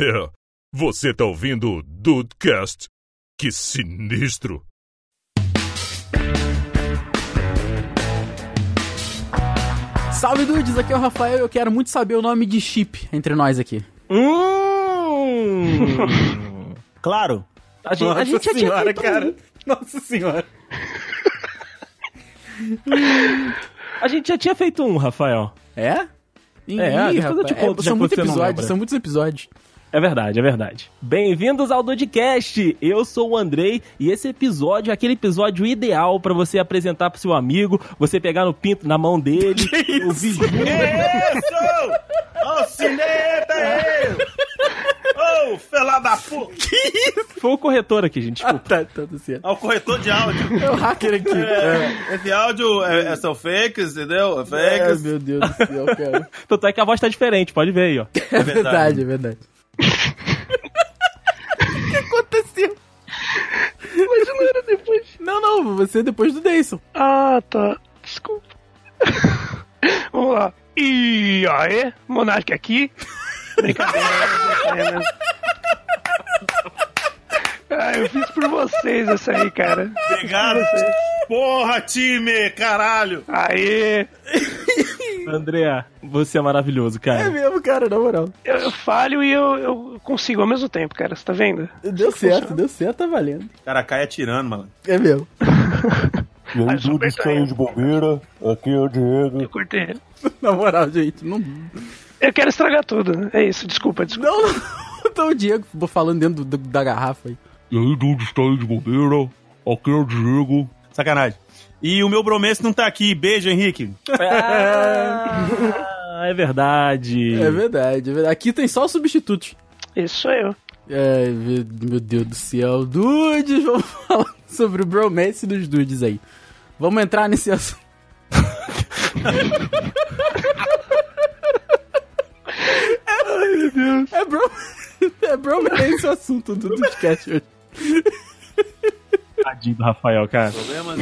É, você tá ouvindo o Dudecast? Que sinistro! Salve dudes, aqui é o Rafael e eu quero muito saber o nome de chip entre nós aqui. Hum! claro. A gente, Nossa a gente já tinha senhora, feito um- cara. Nossa senhora. A gente já tinha feito um, Rafael. É? Ih, É, te rapaz, conto, já são muitos episódios, são muitos episódios. É verdade, é verdade. Bem-vindos ao Dodcast. Eu sou o Andrei e esse episódio é aquele episódio ideal pra você apresentar pro seu amigo, você pegar no pinto na mão dele, ouvir junto. Isso! Ô, cineta é! Ô, fela da puta! Foi o corretor aqui, gente. Desculpa. Tá, tá, tá certo. É o corretor de áudio. É o hacker aqui. É, esse áudio é, é são fakes, entendeu? É Ai, fakes. meu Deus do céu, cara. Tanto é que a voz tá diferente, pode ver aí, ó. É verdade, é verdade. o que aconteceu? Mas não era depois. Não, não, você é depois do Dayson. Ah, tá. Desculpa. Vamos lá. E aí, Monark aqui. Brincadeira. Ah, eu fiz por vocês essa aí, cara. Obrigado. Porra, time! Caralho! Aê! André, você é maravilhoso, É cara. mesmo, cara, na moral. Eu, eu falho e eu, eu consigo ao mesmo tempo, cara. Você tá vendo? Deu certo, deu certo, tá valendo. Cara, cai atirando, mano. É mesmo. E aí, Dudu saiu de bobeira. Aqui é o Diego. Eu cortei. Na moral, gente, não. Eu quero estragar tudo. né? É isso, desculpa, desculpa. Não, não. Tá o Diego falando dentro do- da garrafa aí. E aí, Dudu saiu de bobeira. Aqui é o Diego. Sacanagem. E o meu bromance não tá aqui. Beijo, Henrique. Ah, é verdade. É verdade, é verdade. Aqui tem só os substitutos. Esse sou eu. É, meu Deus do céu. Dudes, vamos falar sobre o bromance dos dudes aí. Vamos entrar nesse assunto. Ai, meu Deus. É, bro... é bromance o assunto do Dudecast hoje. Tadinho do Rafael, cara. Problemas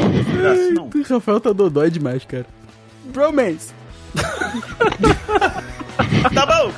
não. O Rafael tá dodói demais, cara. Bromance. Tá bom!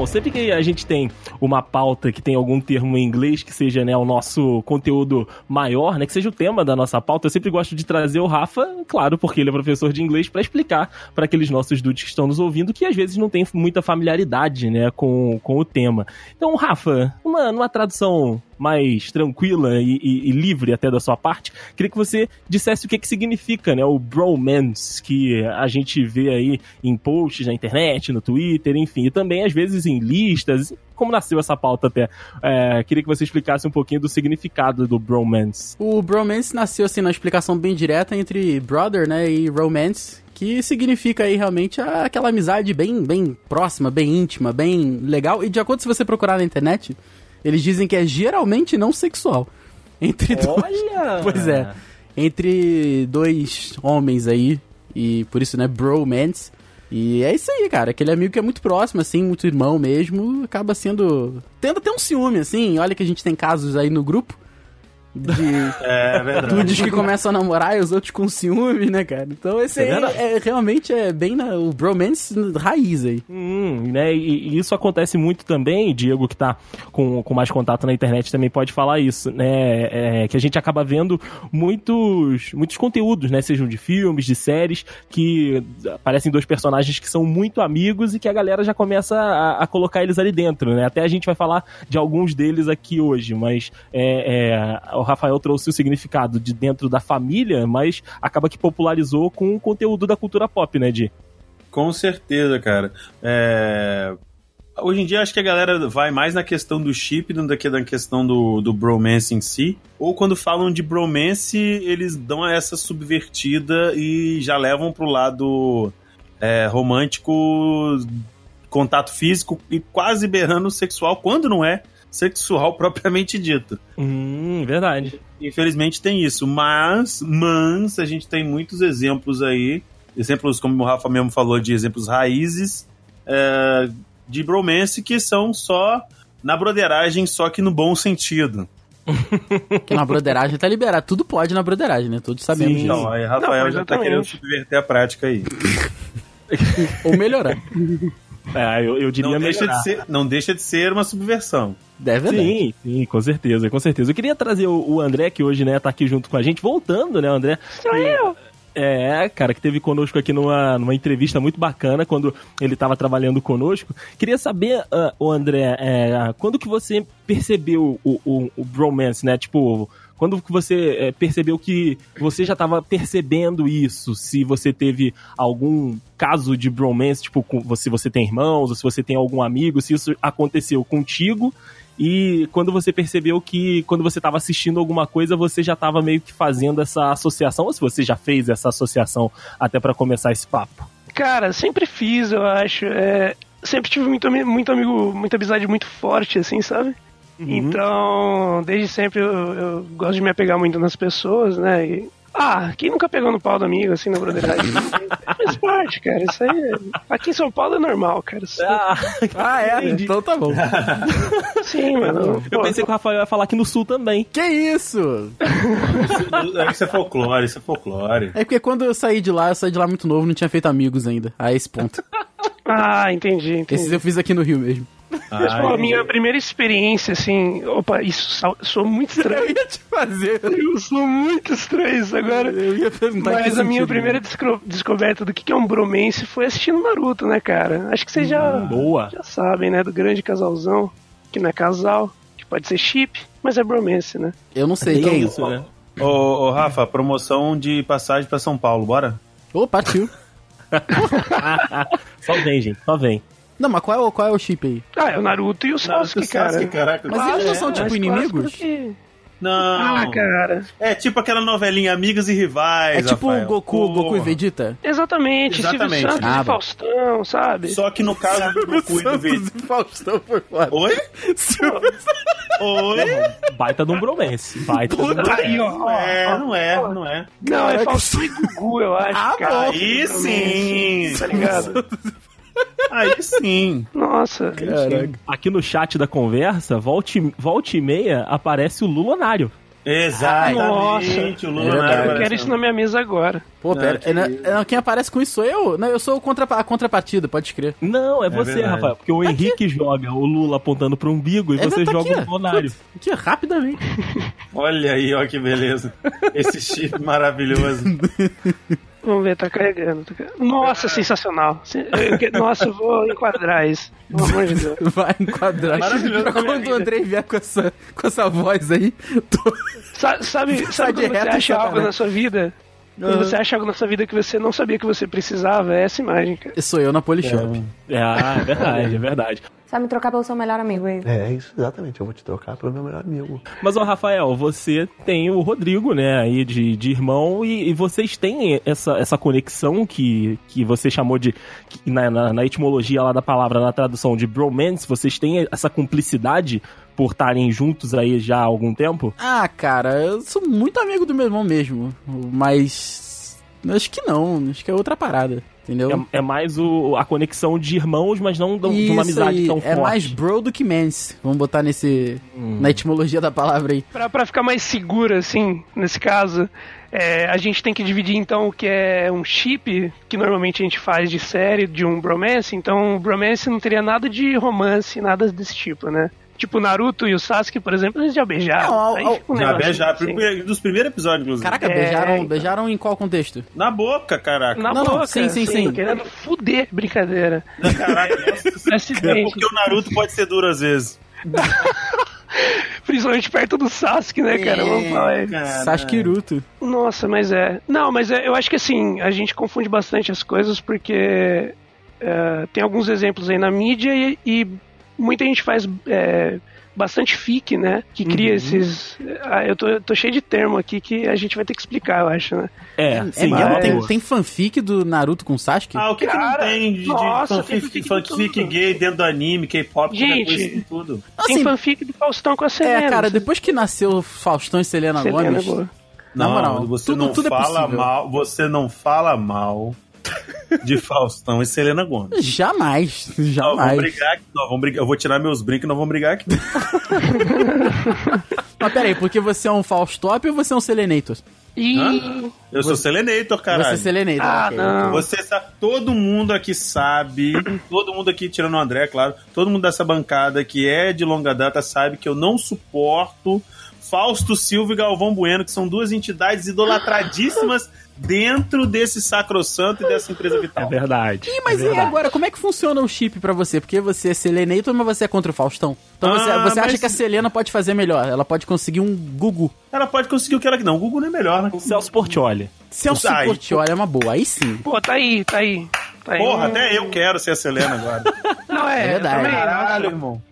Bom, sempre que a gente tem uma pauta que tem algum termo em inglês que seja né, o nosso conteúdo maior, né, que seja o tema da nossa pauta, eu sempre gosto de trazer o Rafa, claro, porque ele é professor de inglês, para explicar para aqueles nossos dudes que estão nos ouvindo que às vezes não tem muita familiaridade né, com, com o tema. Então, Rafa, uma, numa tradução mais tranquila e, e- e livre até da sua parte, queria que você dissesse o que, que significa né, o bromance que a gente vê aí em posts na internet, no Twitter, enfim, e também às vezes em listas. Como nasceu essa pauta até? É, queria que você explicasse um pouquinho do significado do bromance. O bromance nasceu assim na explicação bem direta entre brother, né, e romance, que significa aí realmente aquela amizade bem, bem próxima, bem íntima, bem legal. E de acordo se você procurar na internet, eles dizem que é geralmente não sexual. Entre dois. Olha! Pois é. Entre dois homens aí. E por isso, né, bromance. E é isso aí, cara. Aquele amigo que é muito próximo, assim, muito irmão mesmo, acaba sendo. Tenta ter um ciúme, assim. Olha que a gente tem casos aí no grupo. De É verdade. dudes que começam a namorar e os outros com ciúme, né, cara? Então esse É aí é, realmente é bem na, o bromance raiz aí. Hum, né? E, e isso acontece muito também, Diego, que tá com, com mais contato na internet, também pode falar isso, né? É, que a gente acaba vendo muitos, muitos conteúdos, né? Sejam de filmes, de séries, que aparecem dois personagens que são muito amigos e que a galera já começa a, a colocar eles ali dentro, né? Até a gente vai falar de alguns deles aqui hoje, mas é, é, o Rafael trouxe o significado de dentro da família, mas acaba que popularizou com o conteúdo da cultura pop, né, Di? Com certeza, cara. É, Hoje em dia acho que a galera vai mais na questão do chip do que na questão do, do bromance em si. Ou quando falam de bromance, eles dão essa subvertida e já levam pro lado é, romântico, contato físico e quase berrando sexual, quando não é sexual propriamente dito. Hum, verdade. Infelizmente tem isso, mas, mas a gente tem muitos exemplos aí exemplos, como o Rafa mesmo falou, de exemplos raízes é, de bromance que são só na broderagem, só que no bom sentido. Que na broderagem tá liberado. Tudo pode na broderagem, né? Todos sabemos disso. Então, aí Rafael Não, já tá querendo subverter a prática aí. Ou melhorar. É, eu, eu diria Não deixa, melhorar. de ser, não deixa de ser uma subversão. Deve verdade. Sim, sim, com certeza, com certeza. Eu queria trazer o, o André, que hoje, né, tá aqui junto com a gente, voltando, né, André? Sou eu. É, cara, que teve conosco aqui numa, numa entrevista muito bacana quando ele estava trabalhando conosco. Queria saber, o André, é, quando que você percebeu o, o, o bromance, né? Tipo, quando você é, percebeu que você já estava percebendo isso? Se você teve algum caso de bromance, tipo, com, se você tem irmãos, ou se você tem algum amigo, se isso aconteceu contigo. E quando você percebeu que quando você estava assistindo alguma coisa, você já estava meio que fazendo essa associação, ou se você já fez essa associação até para começar esse papo? Cara, sempre fiz, eu acho. É, sempre tive muito, muito amigo, muita amizade muito forte, assim, sabe? Então, desde sempre eu, eu gosto de me apegar muito nas pessoas, né? E, ah, quem nunca pegou no pau do amigo, assim, na broderagem? Faz parte, cara. Isso aí. é- Aqui em São Paulo é normal, cara. Isso- Ah, é? Então tá bom. Sim, mano. Eu Pô, pensei que o Rafael ia falar aqui no sul também. Que isso? Isso é folclore, isso é folclore. É porque quando eu saí de lá, eu saí de lá muito novo, não tinha feito amigos ainda. A esse ponto. Ah, entendi, entendi. Esses eu fiz aqui no Rio mesmo. Mas, pô, a minha primeira experiência, assim. Opa, isso sou- muito Eu estranho. ia te fazer. Eu sou muito estranho isso agora. Eu ia perguntar que Mas a minha sentido, primeira né? descro- descoberta do que que é um bromance foi assistindo Naruto, né, cara? Acho que vocês já, Boa. já sabem, né? Do grande casalzão, que não é casal, que pode ser chip, mas é bromance, né? Eu não sei. Que Então, isso, né? Ô, ô, Rafa, promoção de passagem pra São Paulo, bora? Ô, partiu. Só vem, gente, só vem. Não, mas qual é o, qual é o chip aí? Ah, é o Naruto e o Sasuke, cara. caraca. Mas eles não são, tipo, mais inimigos? do que- Não. Ah, cara. É tipo aquela novelinha Amigos e Rivais. É tipo Rafael. o Goku, Porra. Goku e Vegeta? Exatamente, Exatamente. Silvio Santos Ah, e. Faustão, sabe? Só que no caso do Goku e do Vegeta. e Faustão foi foda. Oi? Oi? Baita de um bromance. Baita de um Puta, bromance. aí, ó. Não é, não é, não é. Não, é Faustão e Gugu, eu acho, Ah, cara. bom. Aí sim. Tá ligado? Aí sim. Nossa. Caraca. Aqui no chat da conversa, volte, volte e meia, aparece o Lulonário. Exatamente. o Lula É Eu quero isso na minha mesa agora. Pô, pera. que é, não- é, quem aparece com isso sou eu? Não, eu sou o contra, a contrapartida, pode crer. Não, é, você, verdade. Rafael. Porque o Henrique joga o Lula apontando pro umbigo e É, você tá joga aqui, o. Lulonário. Aqui, rapidamente. Olha aí, ó que beleza. Esse chip maravilhoso. Vamos ver, tá carregando. tá carregando. Nossa, sensacional. Se- eu que- Nossa, eu vou enquadrar isso. Pelo amor de Deus. Vai enquadrar. Maravilhoso quando o. Andrei vier com essa, com essa voz aí, tô... Sa- Sabe, sabe quando você acha algo Satanás. na sua vida? Quando você acha algo na sua vida que você não sabia que você precisava, é essa imagem, cara. sou eu na Polishop. É, ah, é verdade, é verdade. Sabe me trocar pelo seu melhor amigo aí. É, isso, exatamente. Eu vou te trocar pelo meu melhor amigo. Mas, ó, Rafael, você tem o Rodrigo, né, aí de, de irmão, e, e vocês têm essa, essa conexão que, que você chamou de. que na, na, na etimologia lá da palavra, na tradução de bromance, vocês têm essa cumplicidade por estarem juntos aí já há algum tempo? Ah, cara, eu sou muito amigo do meu irmão mesmo. Mas. Acho que não, acho que é outra parada. Entendeu? É, é mais o, a conexão de irmãos, mas não do- de uma amizade aí, tão é forte. mais bro do que mans. Vamos botar nesse. Hum. Na etimologia da palavra aí. Pra, pra ficar mais seguro, assim, nesse caso, é, a gente tem que dividir, então, o que é um chip, que normalmente a gente faz de série, de um bromance. Então, o bromance não teria nada de romance, nada desse tipo, né? Tipo, o Naruto e o Sasuke, por exemplo, eles já beijaram. Não, Aí um Já negócio beijar, assim. dos primeiros episódios, inclusive. Caraca, É, beijaram, então. beijaram em qual contexto? Na boca, caraca. Na Não, não, boca, sim, sim, sim. Querendo fuder, brincadeira. Caraca, nossa. É porque o Naruto pode ser duro às vezes. Principalmente perto do Sasuke, né, cara? Vamos falar. aí. Cara, Sashiruto. Nossa, mas é. Não, mas é, eu acho que assim, a gente confunde bastante as coisas porque é, tem alguns exemplos aí na mídia e, e muita gente faz é, bastante fic, né? Que cria esses. Ah, eu tô, eu tô cheio de termo aqui que a gente vai ter que explicar, eu acho, né? É, É sim, é. Tem, tem fanfic do Naruto com Sasuke? Ah, o que, que não Cara, tem de, de nossa, tem fanfic, fanfic de fanfic gay dentro do anime, K-pop, Gente. tudo. Tem Assim, fanfic do Faustão com a Selena. é, cara, depois que nasceu Faustão e Selena, Selena, Gomes... boa. Na Não, moral, você tudo- não tudo é fala possível. mal, você não fala mal de Faustão e Selena Gomes. Jamais, Nós vamos jamais. brigar aqui, nós vamos brigar. Eu vou tirar meus brincos e nós vamos brigar aqui. Mas peraí, porque você é um Faustop ou você é um Selenator? E. Eu sou Selenator, caralho. Você é Selenator. Ah, ok. não. Você sabe, todo mundo aqui sabe, todo mundo aqui, tirando o André, claro, todo mundo dessa bancada que é de longa data sabe que eu não suporto Fausto Silva e Galvão Bueno, que são duas entidades idolatradíssimas dentro desse sacrossanto e dessa empresa É vital. verdade. Ih, mas é e verdade. agora, como é que funciona o chip pra você? Porque você é Selenator, mas você é contra o Faustão. Então você, Ah, você acha mas- que a Selena pode fazer melhor? Ela pode conseguir um Gugu. Ela pode conseguir o que ela que não. O Google não é melhor, né? O Celso Portioli. Celso Aí, Portiolli é uma boa, aí sim. Pô, tá aí, tá aí. Tá aí. Porra, até eu quero ser a Selena agora. Não, é, É verdade. também, Caralho, irmão.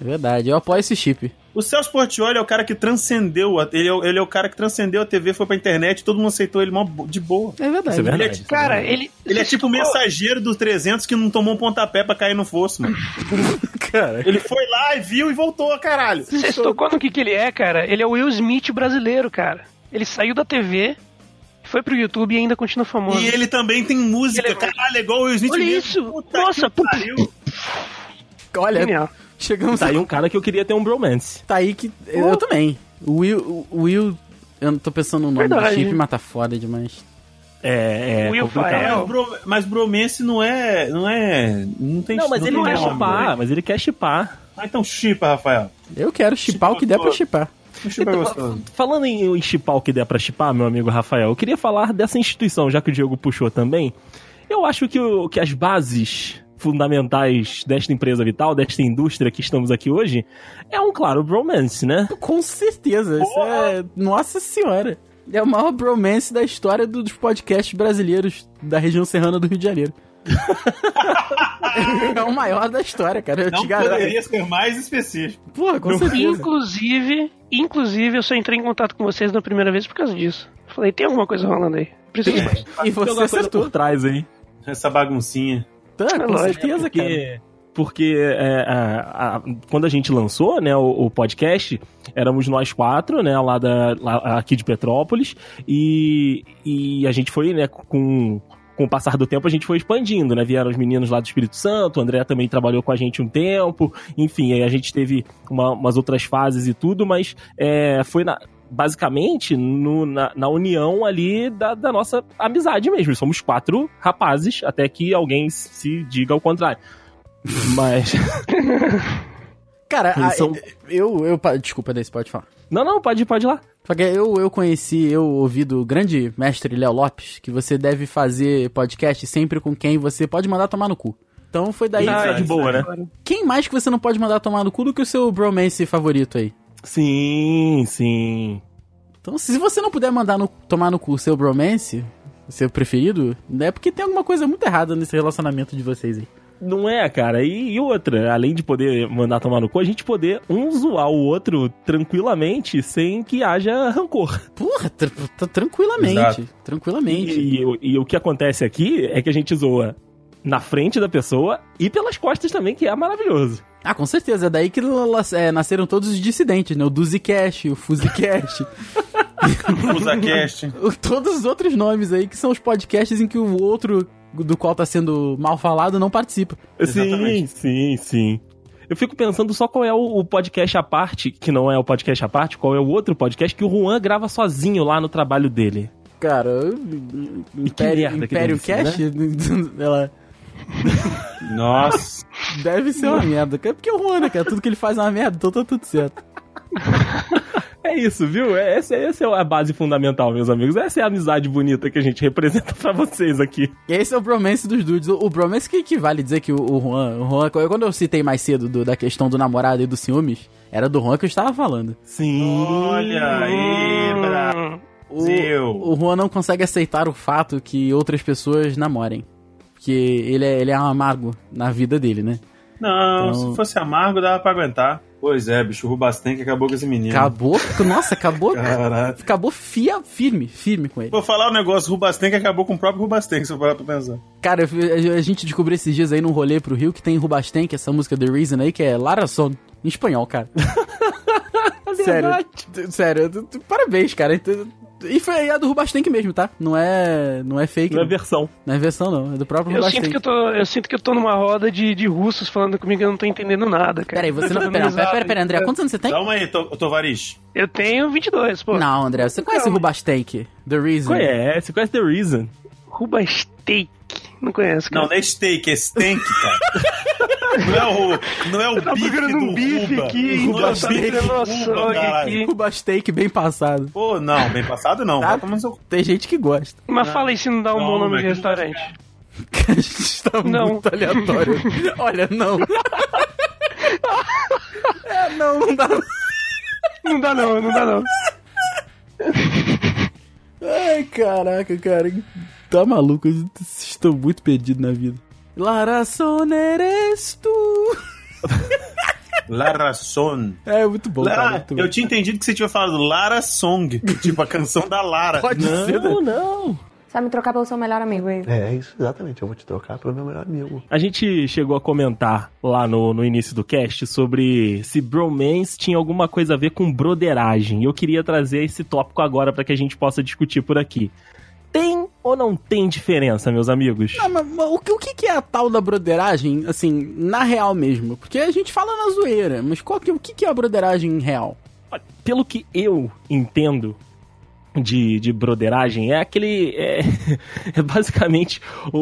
É verdade, eu apoio esse chip. O Celso Portioli é o cara que transcendeu, a- ele é, o- ele é o cara que transcendeu a TV, foi pra internet, todo mundo aceitou ele de boa. É verdade. É verdade. Ele é- Cara, ele. Ele é tipo o mensageiro dos 300 que não tomou um pontapé pra cair no fosso, mano. Cara, Ele foi lá e viu e voltou, caralho. Vocês tocou no que, que ele é, cara? Ele é o Will Smith brasileiro, cara. Ele saiu da TV, foi pro YouTube e ainda continua famoso. E ele também tem música, Ele é- caralho, é igual o Will Smith Olha mesmo. isso! Puta Nossa, que puta- pariu. olha, Genial. Chegamos Tá aí um cara que eu queria ter um bromance. Tá aí que. Eu também. O Will. O Will. Eu não tô pensando no nome Verdade. do chip, mas tá foda demais. É, é Will complicado. Mas, bro, mas bromance não é. Não é. Não tem Não, mas ele tem quer chipar, mas ele quer chipar. Ah, então chipa, Rafael. Eu quero chipar o que der pra chipar. É gostoso. Falando em, em chipar o que der pra chipar, meu amigo Rafael, eu queria falar dessa instituição, já que o Diego puxou também. Eu acho que, o- que as bases fundamentais desta empresa vital, desta indústria que estamos aqui hoje, é um claro bromance, né? Com certeza. Isso é. Nossa senhora. É o maior bromance da história dos podcasts brasileiros da região serrana do Rio de Janeiro. é o maior da história, cara. Eu Não te garanto. poderia ser mais específico. Porra, com certeza. Inclusive, inclusive, eu só entrei em contato com vocês na primeira vez por causa disso. Falei, tem alguma coisa rolando aí. Preciso mais. E você acertou. por trás aí. Essa baguncinha. Tá, com lógico, certeza, cara. Porque, porque é, a- a- quando a gente lançou né, o, o podcast, éramos nós quatro, né, lá, da, lá aqui de Petrópolis, e, e a gente foi, né, com, com o passar do tempo, a gente foi expandindo, né? Vieram os meninos lá do Espírito Santo, o André também trabalhou com a gente um tempo, enfim, aí a gente teve uma- umas outras fases e tudo, mas é, foi na. Basicamente, no- na, na união ali da, da nossa amizade mesmo. Somos quatro rapazes, até que alguém se diga o contrário. Mas. Cara, a- são- eu, eu. pa- Desculpa, Desse, pode falar. Não, não, pode ir, pode ir lá. Porque eu, eu conheci, eu ouvi do grande mestre Léo Lopes que você deve fazer podcast sempre com quem você pode mandar tomar no cu. Então foi daí. Ah, é de boa, né? Quem mais que você não pode mandar tomar no cu do que o seu bromance favorito aí? Sim, sim. Então, se você não puder mandar no- tomar no cu o seu bromance, o seu preferido, é porque tem alguma coisa muito errada nesse relacionamento de vocês aí. Não é, cara. E, e outra, além de poder mandar tomar no cu, a gente poder um zoar o outro tranquilamente sem que haja rancor. Porra, tr- tr- tranquilamente. Exato. Tranquilamente. E, e- e o que acontece aqui é que a gente zoa na frente da pessoa e pelas costas também, que é maravilhoso. Ah, com certeza. É daí que é, nasceram todos os dissidentes, né? O Duzicast, o Fuzicast. O- Todos os outros nomes aí, que são os podcasts em que o outro do qual tá sendo mal falado não participa. Exatamente. Sim, sim, sim. Eu fico pensando só qual é o, podcast à parte, que não é o podcast à parte, qual é o outro podcast que o Juan grava sozinho lá no trabalho dele. Cara, Império, merda que Império Cast, ela Nossa. deve ser uma merda. É porque o Juan, né, cara? Tudo que ele faz é uma merda, então tá tudo certo. É isso, viu? É, essa, essa é a base fundamental, meus amigos. Essa é a amizade bonita que a gente representa pra vocês aqui. E esse é o bromance dos dudes. O, o bromance que, que vale dizer que o, o Juan, o Juan, quando eu citei mais cedo do- da questão do namorado e dos ciúmes, era do Juan que eu estava falando. Sim. Olha aí, bravo. Hum, O, Zil. o Juan não consegue aceitar o fato que outras pessoas namorem. Porque ele é, ele é um amargo na vida dele, né? Não, Então- se fosse amargo, dava pra aguentar. Pois é, bicho, o Rubastém que acabou com esse menino. Acabou, nossa, acabou, Caralho. acabou fia, firme, firme com ele. Vou falar um negócio, o Rubastém que acabou com o próprio Rubastém, se eu parar pra pensar. Cara, a gente descobriu esses dias aí num rolê pro Rio que tem Rubasten, que é essa música The Reason aí, que é Lara Son, em espanhol, cara. sério, sério, parabéns, cara. E foi a do Rubastank mesmo, tá? Não é, não é fake. Não é Não, versão. não é versão, não. É do próprio Eu Rubastank. sinto, que eu, tô, eu sinto que eu tô numa roda de, de russos falando comigo e eu não tô entendendo nada, cara. Peraí, você não. Pera, pera, pera, pera, André. Quantos anos você tem? Calma aí, to- Tovarish. Eu tenho 22, pô. Não, André, você conhece o Calma. Rubastank? The Reason. Conhece, conhece The Reason. Ruba Steak. Não conheço, cara. Não, não é steak, é stank, cara. não é o, não é o Tá bife do um bife aqui, Não é caralho. aqui. Rubastank bem passado. Pô, não, bem passado não. Tá. Seu... Tem gente que gosta. Mas fala aí se não dá um Não, bom nome de que restaurante. A gente tá Não. muito aleatório. Olha, não. É, não, não dá. Não dá não, não dá não. Ai, caraca, cara. Tá maluco, estão muito perdidos na vida. Lara son eres tu. Lara Son. É, muito bom, cara. Lara, Muito bom. eu tinha entendido que você tinha falado Lara Song, tipo a canção da Lara. Pode ser, né? Não, não. Você vai me trocar pelo seu melhor amigo, hein? É isso, exatamente. Eu vou te trocar pelo meu melhor amigo. A gente chegou a comentar lá no, no início do cast sobre se bromance tinha alguma coisa a ver com broderagem. E eu queria trazer esse tópico agora para que a gente possa discutir por aqui. Tem ou não tem diferença, meus amigos? Não, mas, mas o, que, o que é a tal da broderagem, assim, na real mesmo? Porque a gente fala na zoeira, mas qual que, o que, é a broderagem real? Olha, Pelo que eu entendo de, de broderagem, é aquele. É, é basicamente o,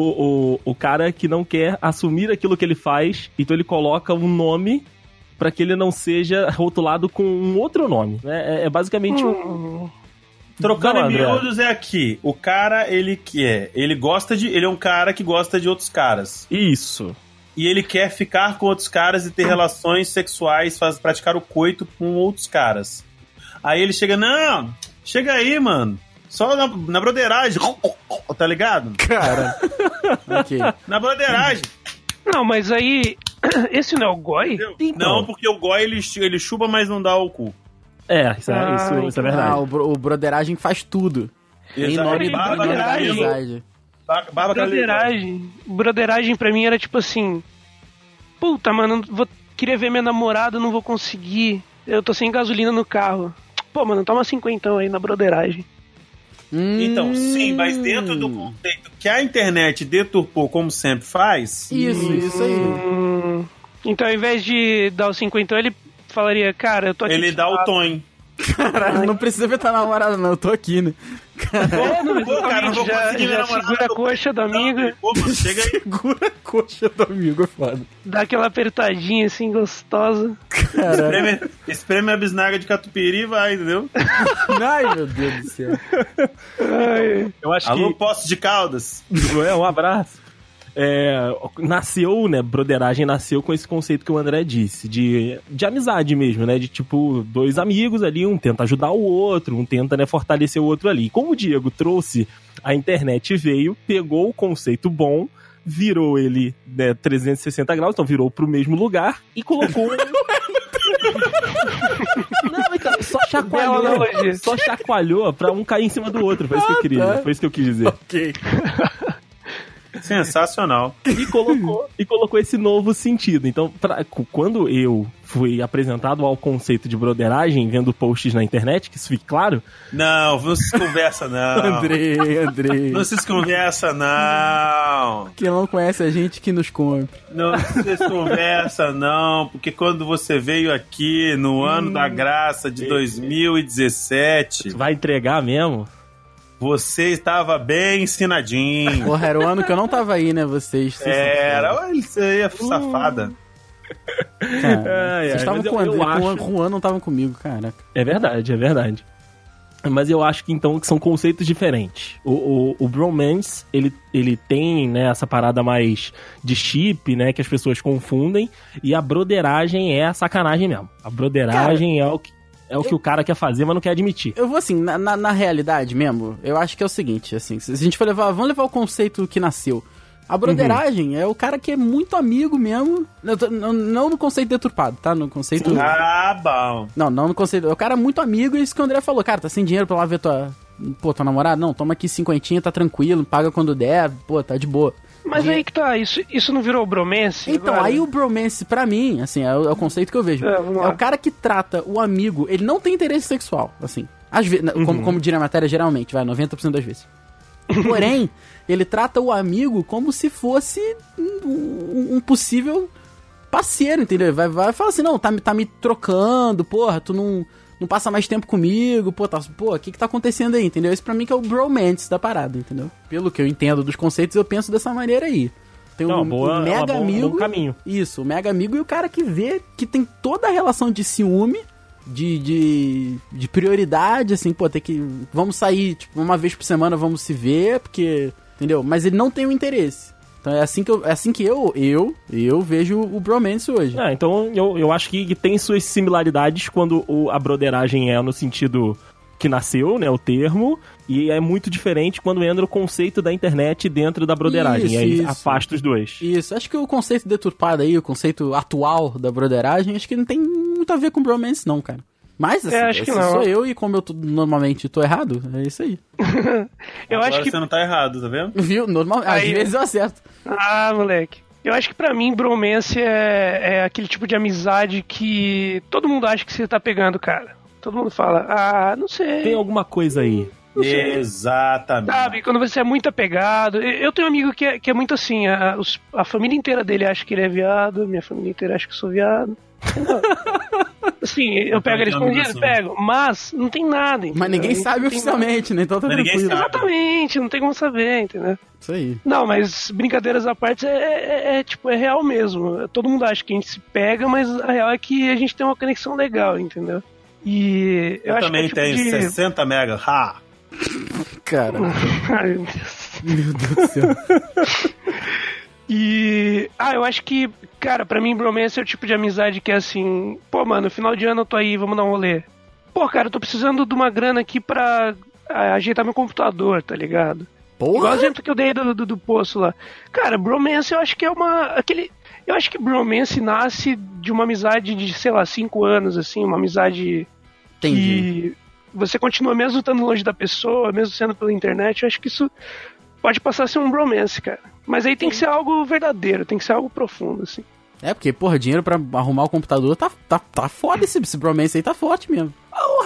o, o cara que não quer assumir aquilo que ele faz, então ele coloca um nome para que ele não seja rotulado com um outro nome. né? É, é basicamente um. Trocando Não, em miúdos é aqui. O cara, ele que é, ele gosta de, ele é um cara que gosta de outros caras. Isso. E ele quer ficar com outros caras e ter relações sexuais, faz, praticar o coito com outros caras. Aí ele chega, não, chega aí, mano. Só na, na broderagem, tá ligado? Cara. ok. Na broderagem. Não, mas aí. Esse não é o Goi? Então. Não, porque o goi ele, ele chupa, mas não dá o cu. É, isso, é- Ah, isso, isso é Ah, verdade. o, bro- o broderagem faz tudo. Exato. em nome da broderagem. Amizade. Broderagem. Broderagem pra mim era tipo assim. Puta, mano, vou queria ver minha namorada, não vou conseguir. Eu tô sem gasolina no carro. Pô, mano, toma cinquentão aí na broderagem. Então, sim, mas dentro do Hum. conceito que a internet deturpou, como sempre faz, Isso, isso aí. Hum, então, ao invés de dar os cinquentão, ele falaria, cara, eu tô aqui. ele dá o tom. Caralho, não precisa ver tua namorada, não. Eu tô aqui, né? É, não, Pô, cara, não vou já, conseguir minha já namorada, segura a coxa do amigo, chega aí. Segura a coxa do amigo, é foda. dá aquela apertadinha assim, gostosa. Caralho. Espreme, espreme a bisnaga de catupiry e vai, entendeu? Ai, meu Deus do céu. Ai, Eu acho Alô, que. posse de caldas. É, um abraço. É, nasceu, né? Broderagem nasceu com esse conceito que o André disse, de, de amizade mesmo, né? De tipo, dois amigos ali, um tenta ajudar o outro, um tenta né, fortalecer o outro ali. Como o Diego trouxe, a internet veio, pegou o conceito bom, virou ele né, 360 graus, então virou pro mesmo lugar e colocou. Não, então, só chacoalhou. Só chacoalhou pra um cair em cima do outro. Foi isso que eu queria, tá. foi isso que eu quis dizer. Ok. Sensacional. e colocou e colocou esse novo sentido. Então, pra- quando eu fui apresentado ao conceito de broderagem, vendo posts na internet, que isso fique claro, Não, não se conversa, não. Andrei, Andrei. Não se conversa, não. Que não conhece a gente que nos compre. Não se conversa, não. Porque quando você veio aqui no ano da graça de 2017, vai entregar mesmo. Você estava bem ensinadinho. Porra, era o ano que eu não tava aí, né, vocês? Era, olha, isso aí é safada. Cara, Ai, vocês estavam com o André, eu com o acho- com o Juan não estavam comigo, caraca. É verdade, é verdade. Mas eu acho que então que são conceitos diferentes. O, o, o bromance, ele, ele tem né, essa parada mais de chip, né? Que as pessoas confundem. E a broderagem é a sacanagem mesmo. A broderagem é o que. É o que o cara quer fazer, mas não quer admitir. Eu vou assim, na, na, na realidade mesmo, eu acho que é o seguinte, assim, se a gente for levar, vamos levar o conceito que nasceu. A broderagem é o cara que é muito amigo mesmo, eu tô- não, não no conceito deturpado, tá? No conceito... Ah, bom. Não, não no conceito. É o cara muito amigo, e isso que o André falou. Cara, tá sem dinheiro pra lá ver tua. Pô, tua namorada? Não, toma aqui cinquentinha, tá tranquilo, paga quando der, pô, tá de boa. Mas aí que tá, isso, isso não virou bromance? Então, agora? aí o bromance, pra mim, assim, é o, é o conceito que eu vejo. É, É o cara que trata o amigo, ele não tem interesse sexual, assim. Às vezes, como, como diria a matéria, geralmente, vai, 90% das vezes. Porém, ele trata o amigo como se fosse um, um possível parceiro, entendeu? Vai, vai falar assim, não, tá, me- tá me trocando, porra, tu não, não passa mais tempo comigo, pô, tá, pô, o que que tá acontecendo aí, entendeu? Isso pra mim que é o bromance da parada, entendeu? Pelo que eu entendo dos conceitos, eu penso dessa maneira aí. Tem Não, o, boa- o é mega boa- amigo. bom caminho. Isso, o mega amigo e o cara que vê que tem toda a relação de ciúme, de, de, de prioridade, assim, pô, tem que. Vamos sair, tipo, uma vez por semana vamos se ver, porque. Entendeu? Mas ele não tem o interesse. Então é assim que eu, é assim que eu, eu, eu vejo o bromance hoje. Ah, então eu, eu acho que tem suas similaridades quando o- a broderagem é no sentido que nasceu, né, o termo, e é muito diferente quando entra o conceito da internet dentro da broderagem, Isso, e aí isso. afasta os dois. Isso, acho que o conceito deturpado aí, o conceito atual da broderagem, acho que não tem muito a ver com bromance, não, cara. Mas, assim, É, acho que não. sou eu e como eu tô- normalmente tô errado, é isso aí. Eu Agora acho que. você não tá errado, tá vendo? Viu? Normal, às Aí- vezes eu acerto. Ah, moleque. Eu acho que pra mim, bromance é, é aquele tipo de amizade que todo mundo acha que você tá pegando, cara. Todo mundo fala, ah, não sei. Tem alguma coisa aí. Exatamente. Sabe, quando você é muito apegado. Eu tenho um amigo que é, que é muito assim, a, a família inteira dele acha que ele é viado, minha família inteira acha que eu sou viado. Assim, eu pego ele tenho um amigo escondido, assim. pego, mas não tem nada. entendeu? Mas ninguém sabe oficialmente, né? Então tá Mas tranquilo. sabe. nada. Exatamente, não tem como saber, entendeu? Isso aí. Não, mas brincadeiras à parte é, é- é, tipo, é real mesmo. Todo mundo acha que a gente se pega, mas a real é que a gente tem uma conexão legal, entendeu? E eu, Eu, acho também que é tipo tenho de... 60 mega. Ha! Cara, Ai, meu Deus. meu Deus do céu. E. Ah, eu acho que, cara, pra mim, bromance é o tipo de amizade que é assim. Pô, mano, final de ano eu tô aí, vamos dar um rolê. Pô, cara, eu tô precisando de uma grana aqui pra ah, ajeitar meu computador, tá ligado? Igual o Porra! exemplo que eu dei do, do, do poço lá. Cara, bromance eu acho que é uma. aquele Eu acho que bromance nasce de uma amizade de, sei lá, cinco anos, assim, uma amizade Entendi. que você continua mesmo estando longe da pessoa, mesmo sendo pela internet, eu acho que isso pode passar a ser um bromance, cara. Mas aí tem que ser algo verdadeiro, tem que ser algo profundo, assim. É, porque, porra, dinheiro pra arrumar o computador tá, tá, tá foda esse, esse bromance aí, tá forte mesmo.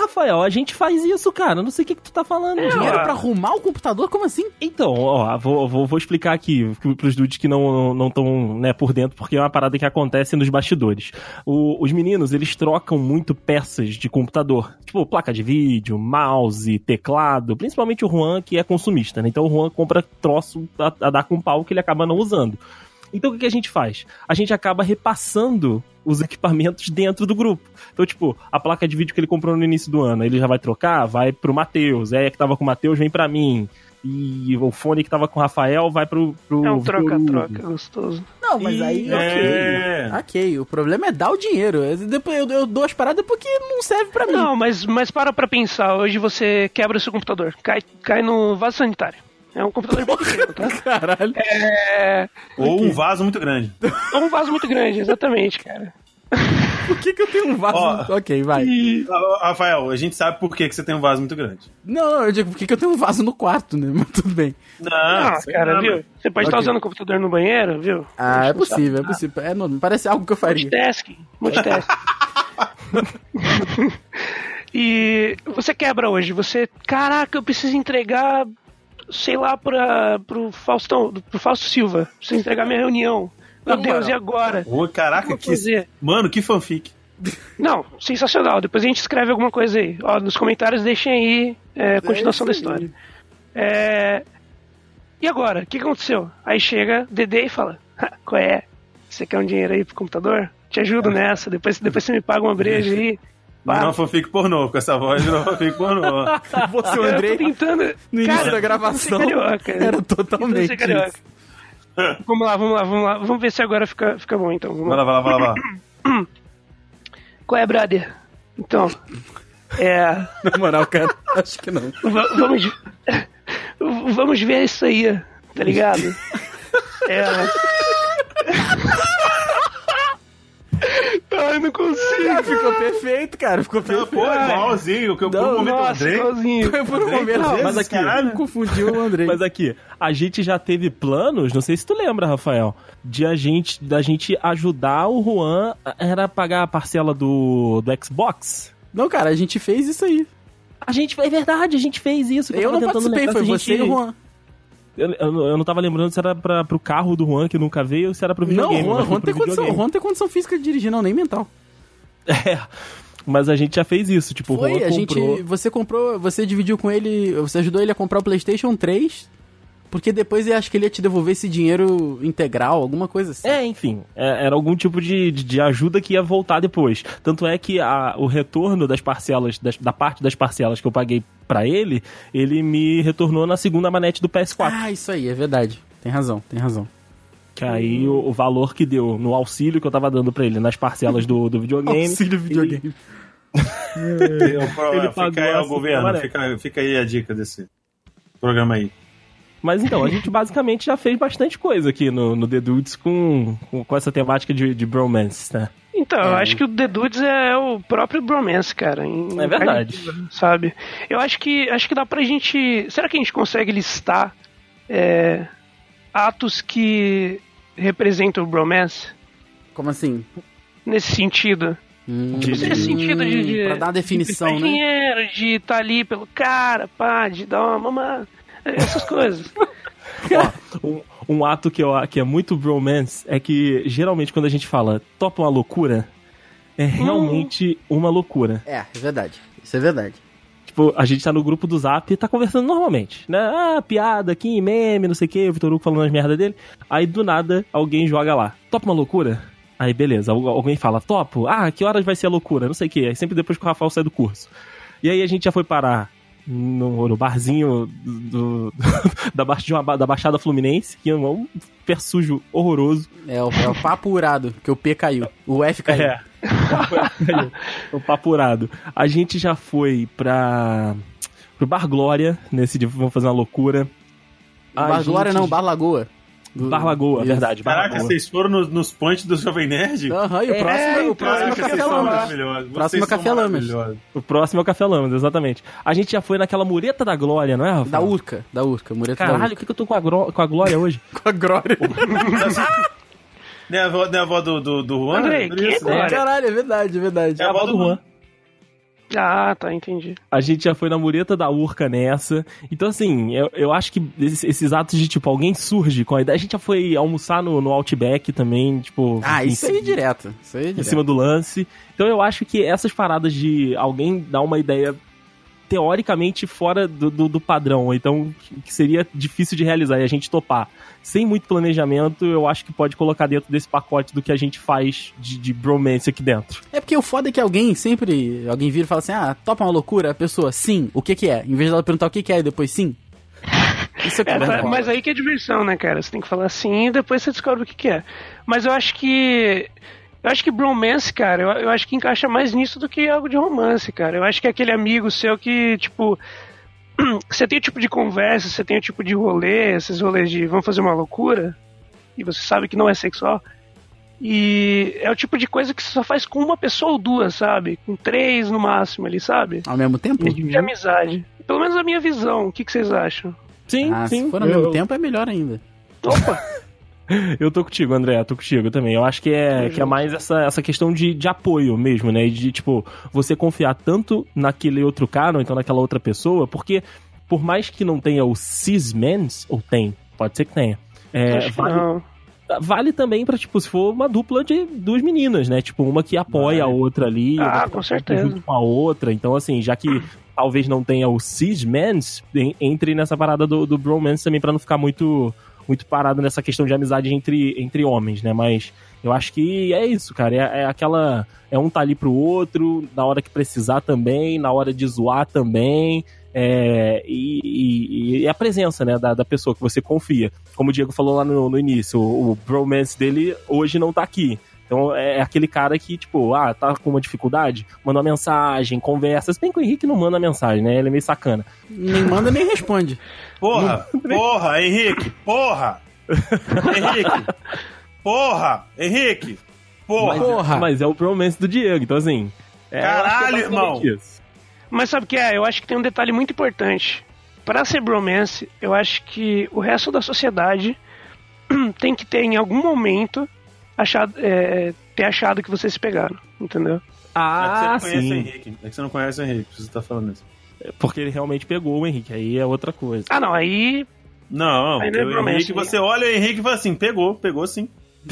Rafael, a gente faz isso, cara. Não sei o que, que tu tá falando. Dinheiro ah. pra arrumar o computador? Como assim? Então, ó, vou, vou, vou explicar aqui pros dudes que não não estão né, por dentro, porque é uma parada que acontece nos bastidores. O- os meninos, eles trocam muito peças de computador. Tipo, placa de vídeo, mouse, teclado. Principalmente o Juan, que é consumista, né? Então o Juan compra troço a, a dar com pau que ele acaba não usando. Então o que, que a gente faz? A gente acaba repassando os equipamentos dentro do grupo. Então, tipo, a placa de vídeo que ele comprou no início do ano, ele já vai trocar, vai pro Matheus. É, que tava com o Matheus, vem pra mim. E o fone que tava com o Rafael vai pro. pro É um troca-troca gostoso. Não, mas E- aí, É. ok. Ok, o problema é dar o dinheiro. Eu- Depois eu, eu dou as paradas porque não serve pra mim. Não, mas, mas para pra pensar. Hoje você quebra o seu computador, cai, cai no vaso sanitário. É um computador bem pequeno, tá? Caralho. É. Ou um vaso muito grande. É um vaso muito grande, exatamente, cara. Por que, que eu tenho um vaso? Ó. ok, vai. E. Rafael, a gente sabe por que, que você tem um vaso muito grande. Não, não, eu digo, por que, que eu tenho um vaso no quarto, né? Mas tudo bem. Não, Ah, cara, lá, viu? Você pode estar Ok. usando o computador no banheiro, viu? Ah, é Não possível, é possível. É normal. Parece algo que eu faria. Multitasking. Multitasking. e você quebra hoje. Você, caraca, eu preciso entregar, sei lá, pra, pro Faustão, pro Fausto Silva. Preciso entregar minha reunião. Meu Não, Deus, mano. e agora? Ô, caraca, que. fazer. Mano, que fanfic. Não, sensacional. Depois a gente escreve alguma coisa aí. Ó, nos comentários deixem aí é, a continuação da história. É... E agora? O que aconteceu? Aí chega Dedê e fala: "Ha, Qual é? Você quer um dinheiro aí pro computador? Te ajudo nessa. Depois, depois você me paga uma breja aí. Pá. Não fanfic pornô, com essa voz não fanfic pornô. Você, o Eu Andrei, tentando. no início Cara, da gravação, né? era totalmente isso. Vamos lá, vamos lá, vamos lá. Vamos ver se agora fica, fica bom então. Vamos Vai lá. lá, vai lá, vai lá. vai lá. Qual é, brother? Então. É. Na moral, cara, acho que não. Va- vamos vamos ver isso aí, tá ligado? É. Ai, não consigo. Ah, ficou perfeito, cara. Ficou Não, perfeito. pô, igualzinho, que eu por Não, um momento eu Nossa, Andrei. igualzinho. Foi por um momento. duas mas aqui, caralho. confundiu o Andrei. Mas aqui, a gente já teve planos, não sei se tu lembra, Rafael, de a gente, da gente ajudar o Juan, era pagar a parcela do, do Xbox. Não, cara, a gente fez isso aí. A gente, é verdade, a gente fez isso. Eu tava não participei, foi você e o Juan. Eu, eu, não- não tava lembrando se era pra, pro carro do Juan, que nunca veio, ou se era pro Não, videogame. o Juan, Juan tem condição. Juan tem condição física de dirigir, não, nem mental. É, mas a gente já fez isso, tipo, Foi, Juan a comprou... gente. Você comprou. Você dividiu com ele. Você ajudou ele a comprar o PlayStation 3. Porque depois eu acho que ele ia te devolver esse dinheiro integral, alguma coisa assim. É, enfim, é- era algum tipo de, de, de ajuda que ia voltar depois. Tanto é que a- o retorno das parcelas, das- da parte das parcelas que eu paguei pra ele, ele me retornou na segunda manete do PS4. Ah, isso aí, é verdade. Tem razão, tem razão. Que aí o, o valor que deu no auxílio que eu tava dando pra ele nas parcelas do, do videogame. Auxílio videogame. Eu, pro- Ele fica aí ao governo, fica, fica aí a dica desse programa aí. Mas então, a gente basicamente já fez bastante coisa aqui no, no The Dudes com, com, com essa temática de, de bromance, né? Então, eu É. acho que o The Dudes é o próprio bromance, cara. em- É verdade. Sabe? Eu acho que acho que dá pra gente. Será que a gente consegue listar é, atos que representam o bromance? Como assim? Nesse sentido. Hum, Tipo, nesse sentido de. de Pra dar definição, de né? dinheiro, de estar ali pelo cara, pá, de dar uma mamada. Essas coisas. Ó, um, um ato que, eu, que é muito bromance é que geralmente quando a gente fala topa uma loucura, é realmente uma loucura. É, é verdade. Isso é verdade. Tipo, a gente tá no grupo do Zap e tá conversando normalmente, né? Ah, piada aqui, meme, não sei o que, o Vitor Hugo falando as merdas dele. Aí do nada alguém joga lá, topa uma loucura? Aí beleza, al- alguém fala, topo, ah, que horas vai ser a loucura? Não sei o que. Aí sempre depois que o Rafael sai do curso. E aí a gente já foi parar no, no barzinho do, da, baix- de uma da Baixada Fluminense, que é um pé sujo horroroso. É o, é o papo urado, que o P caiu. O F caiu. É. o papurado. A gente já foi pra. pro Bar Glória, nesse dia, vamos fazer uma loucura. A Bar Glória gente- não, Bar Lagoa. Do- Bar Lagoa, Isso. verdade. Caraca, Lagoa. vocês foram nos, nos pontos do Jovem Nerd? Aham, e o próximo, É, o próximo é o Caraca, Café vocês são Lamas. maravilhosos. Próximo é Café Lamas. O próximo é o Café Lamas, exatamente. A gente já foi naquela mureta da Glória, não é, Rafa? Da Urca, da Urca, Mureta da Caralho, Urca. o que, que eu tô com a, gro- com a Glória hoje? Com a Glória. Não é a avó, não é a avó do, do, do Juan? Andrei, que isso, é né? Caralho, é verdade, é verdade. É a avó do Juan. Ah, tá, entendi. A gente já foi na mureta da Urca nessa. Então, assim, eu, eu acho que esses, esses atos de, tipo, alguém surge com a ideia. A gente já foi almoçar no, no Outback também, tipo. Ah, em isso aí é direto. Isso aí é em direto. cima do lance. Então eu acho que essas paradas de alguém dar uma ideia teoricamente fora do, do, do padrão, então que seria difícil de realizar e a gente topar sem muito planejamento, eu acho que pode colocar dentro desse pacote do que a gente faz de, de bromance aqui dentro. É porque o foda é que alguém sempre. Alguém vira e fala assim: ah, topa uma loucura? A pessoa, sim, o que que é? Em vez dela perguntar o que que é e depois sim. Isso é que É, tá- mas aí que é diversão, né, cara? Você tem que falar assim e depois você descobre o que, que é. Mas eu acho que. Eu acho que bromance, cara, eu, eu acho que encaixa mais nisso do que algo de romance, cara. Eu acho que é aquele amigo seu que, tipo. Você tem o tipo de conversa, você tem o tipo de rolê, esses rolês de vamos fazer uma loucura, e você sabe que não é sexual. E é o tipo de coisa que você só faz com uma pessoa ou duas, sabe? Com três no máximo ali, sabe? Ao mesmo tempo? Tipo de amizade. Pelo menos a minha visão. O que, que vocês acham? Sim, Ah, sim. se for ao eu, mesmo tempo é melhor ainda. Opa! eu tô contigo, André, tô contigo também. Eu acho que é, que é mais essa, essa questão de, de apoio mesmo, né? E De, tipo, você confiar tanto naquele outro cara, ou então naquela outra pessoa, porque por mais que não tenha o cis-mens, ou tem, pode ser que tenha, é, vale, não. vale também pra, tipo, se for uma dupla de duas meninas, né? Tipo, uma que apoia a outra ali. Ah, com certeza. Junto com a outra. Então, assim, já que talvez não tenha o cis-mens, en- entre nessa parada do, do bromance também pra não ficar muito muito parado nessa questão de amizade entre, entre homens, né? Mas eu acho que é isso, cara. É, é aquela. É um tá ali pro outro, na hora que precisar também, na hora de zoar também. É, e, e- e a presença, né, da, da pessoa que você confia. Como o Diego falou lá no, no início, o, o bromance dele hoje não tá aqui. Então é aquele cara que, tipo, ah, tá com uma dificuldade, manda uma mensagem, conversa. Se bem que o Henrique não manda mensagem, né? Ele é meio sacana. Nem manda nem responde. Porra, porra, Henrique, porra! Henrique, porra, Henrique, porra! Mas, Porra. mas é o bromance do Diego, então assim. é, é Caralho, irmão. isso. Mas sabe o que é? Eu acho que tem um detalhe muito importante. Pra ser bromance, eu acho que o resto da sociedade tem que ter em algum momento achado, é, ter achado que vocês se pegaram, entendeu? É que Ah, você não conhece o sim. Henrique. É que você não conhece o Henrique, você tá falando isso. Porque ele realmente pegou o Henrique, aí é outra coisa. Ah, não, aí. Não, Aí não é o Henrique, né? você olha o Henrique e fala assim, pegou, pegou sim.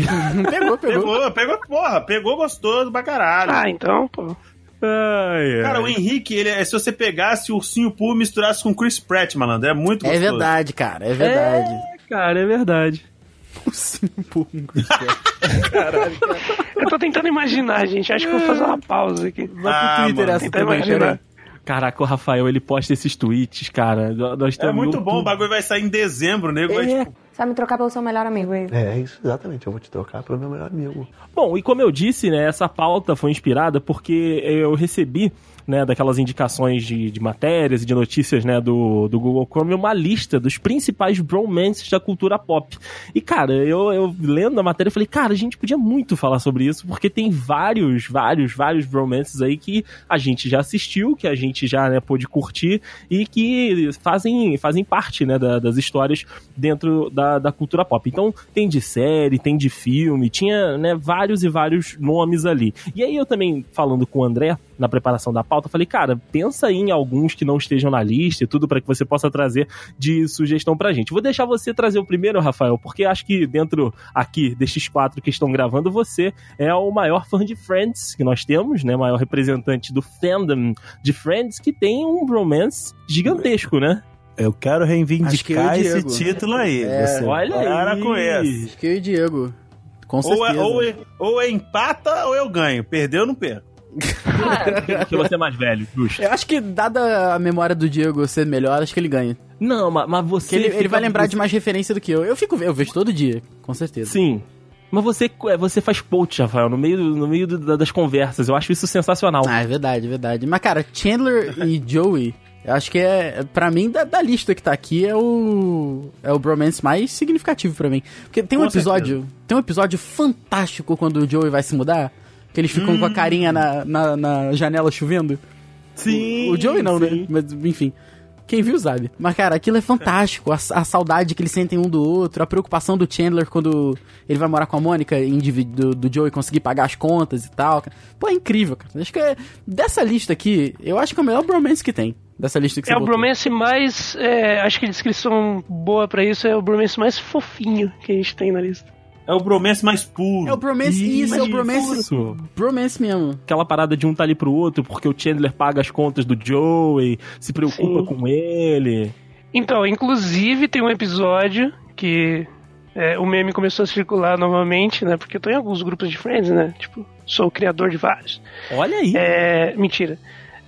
pegou, pegou. Pegou, pegou, porra, pegou gostoso pra caralho. Ah, então, pô. Ai, Cara, o Henrique, ele é se você pegasse o Ursinho Poo e misturasse com Chris Pratt, malandro, é muito É gostoso. verdade, cara, é verdade. cara, é verdade. Sim, pô, Eu tô tentando imaginar, gente. Acho que eu vou fazer uma pausa aqui. Vai pro Ah, Twitter mano, essa também, imaginar. Caraca, o Rafael, ele posta esses tweets, cara. Nós É muito bom, o tudo. bagulho vai sair em dezembro, o nego vai, É. tipo, Você vai me trocar pelo seu melhor amigo, é? É, é isso, exatamente. Eu vou te trocar pelo meu melhor amigo. Bom, e como eu disse, né, essa pauta foi inspirada porque eu recebi, né, daquelas indicações de, de matérias e de notícias, né, do, do Google Chrome, uma lista dos principais bromances da cultura pop. E, cara, eu, eu lendo a matéria, eu falei, cara, a gente podia muito falar sobre isso, porque tem vários, vários, vários bromances aí que a gente já assistiu, que a gente já, né, pôde curtir e que fazem, fazem parte, né, da- das histórias dentro da, da cultura pop. Então, tem de série, tem de filme, tinha, né, vários e vários nomes ali. E aí eu também, falando com o André, na preparação da pauta, falei, cara, pensa em alguns que não estejam na lista e tudo para que você possa trazer de sugestão pra gente. Vou deixar você trazer o primeiro, Rafael, porque acho que dentro aqui destes quatro que estão gravando, você é o maior fã de Friends que nós temos, né, maior representante do fandom de Friends, que tem um romance gigantesco, né? Eu quero que reivindicar o esse título aí. É, Você Olha para aí. com esse. Acho que eu e o Diego. Com ou, certeza. é, ou, é, ou é empata ou eu ganho. Perdeu, eu não perco. Porque você é mais velho, justo. Eu acho que, dada a memória do Diego ser melhor, acho que ele ganha. Não, mas, mas você. Ele, ele vai lembrar de mais referência do que eu. Eu fico eu vejo todo dia, com certeza. Sim. Mas você, é, você faz post, Rafael, no meio, no meio do- da- das conversas. Eu acho isso sensacional. Ah, é verdade, é verdade. Mas, cara, Chandler e Joey, acho que é, pra mim, da, da lista que tá aqui, é o. É o bromance mais significativo pra mim. Porque tem um Com episódio. Tem um episódio fantástico quando o Joey vai se mudar. Que eles ficam com a carinha na, na, na janela chovendo. Sim. O, o Joey não, sim. né? Mas, enfim. Quem viu sabe. Mas, cara, aquilo é fantástico. A, a saudade que eles sentem um do outro, a preocupação do Chandler quando ele vai morar com a Mônica, do, do Joey conseguir pagar as contas e tal. Pô, é incrível, cara. Acho que é, dessa lista aqui, eu acho que é o melhor bromance que tem. Dessa lista que você É o botou. bromance mais. é, acho que a descrição boa pra isso é o bromance mais fofinho que a gente tem na lista. É o bromance mais puro. É o bromance, isso, é o bromance. Isso. Bromance mesmo. Aquela parada de um tá ali pro outro, porque o Chandler paga as contas do Joey, se preocupa Sim. com ele. Então, inclusive tem um episódio que é, o meme começou a circular novamente, né? Porque eu tô em alguns grupos de friends, né? Tipo, sou o criador de vários. Olha aí. É, mentira.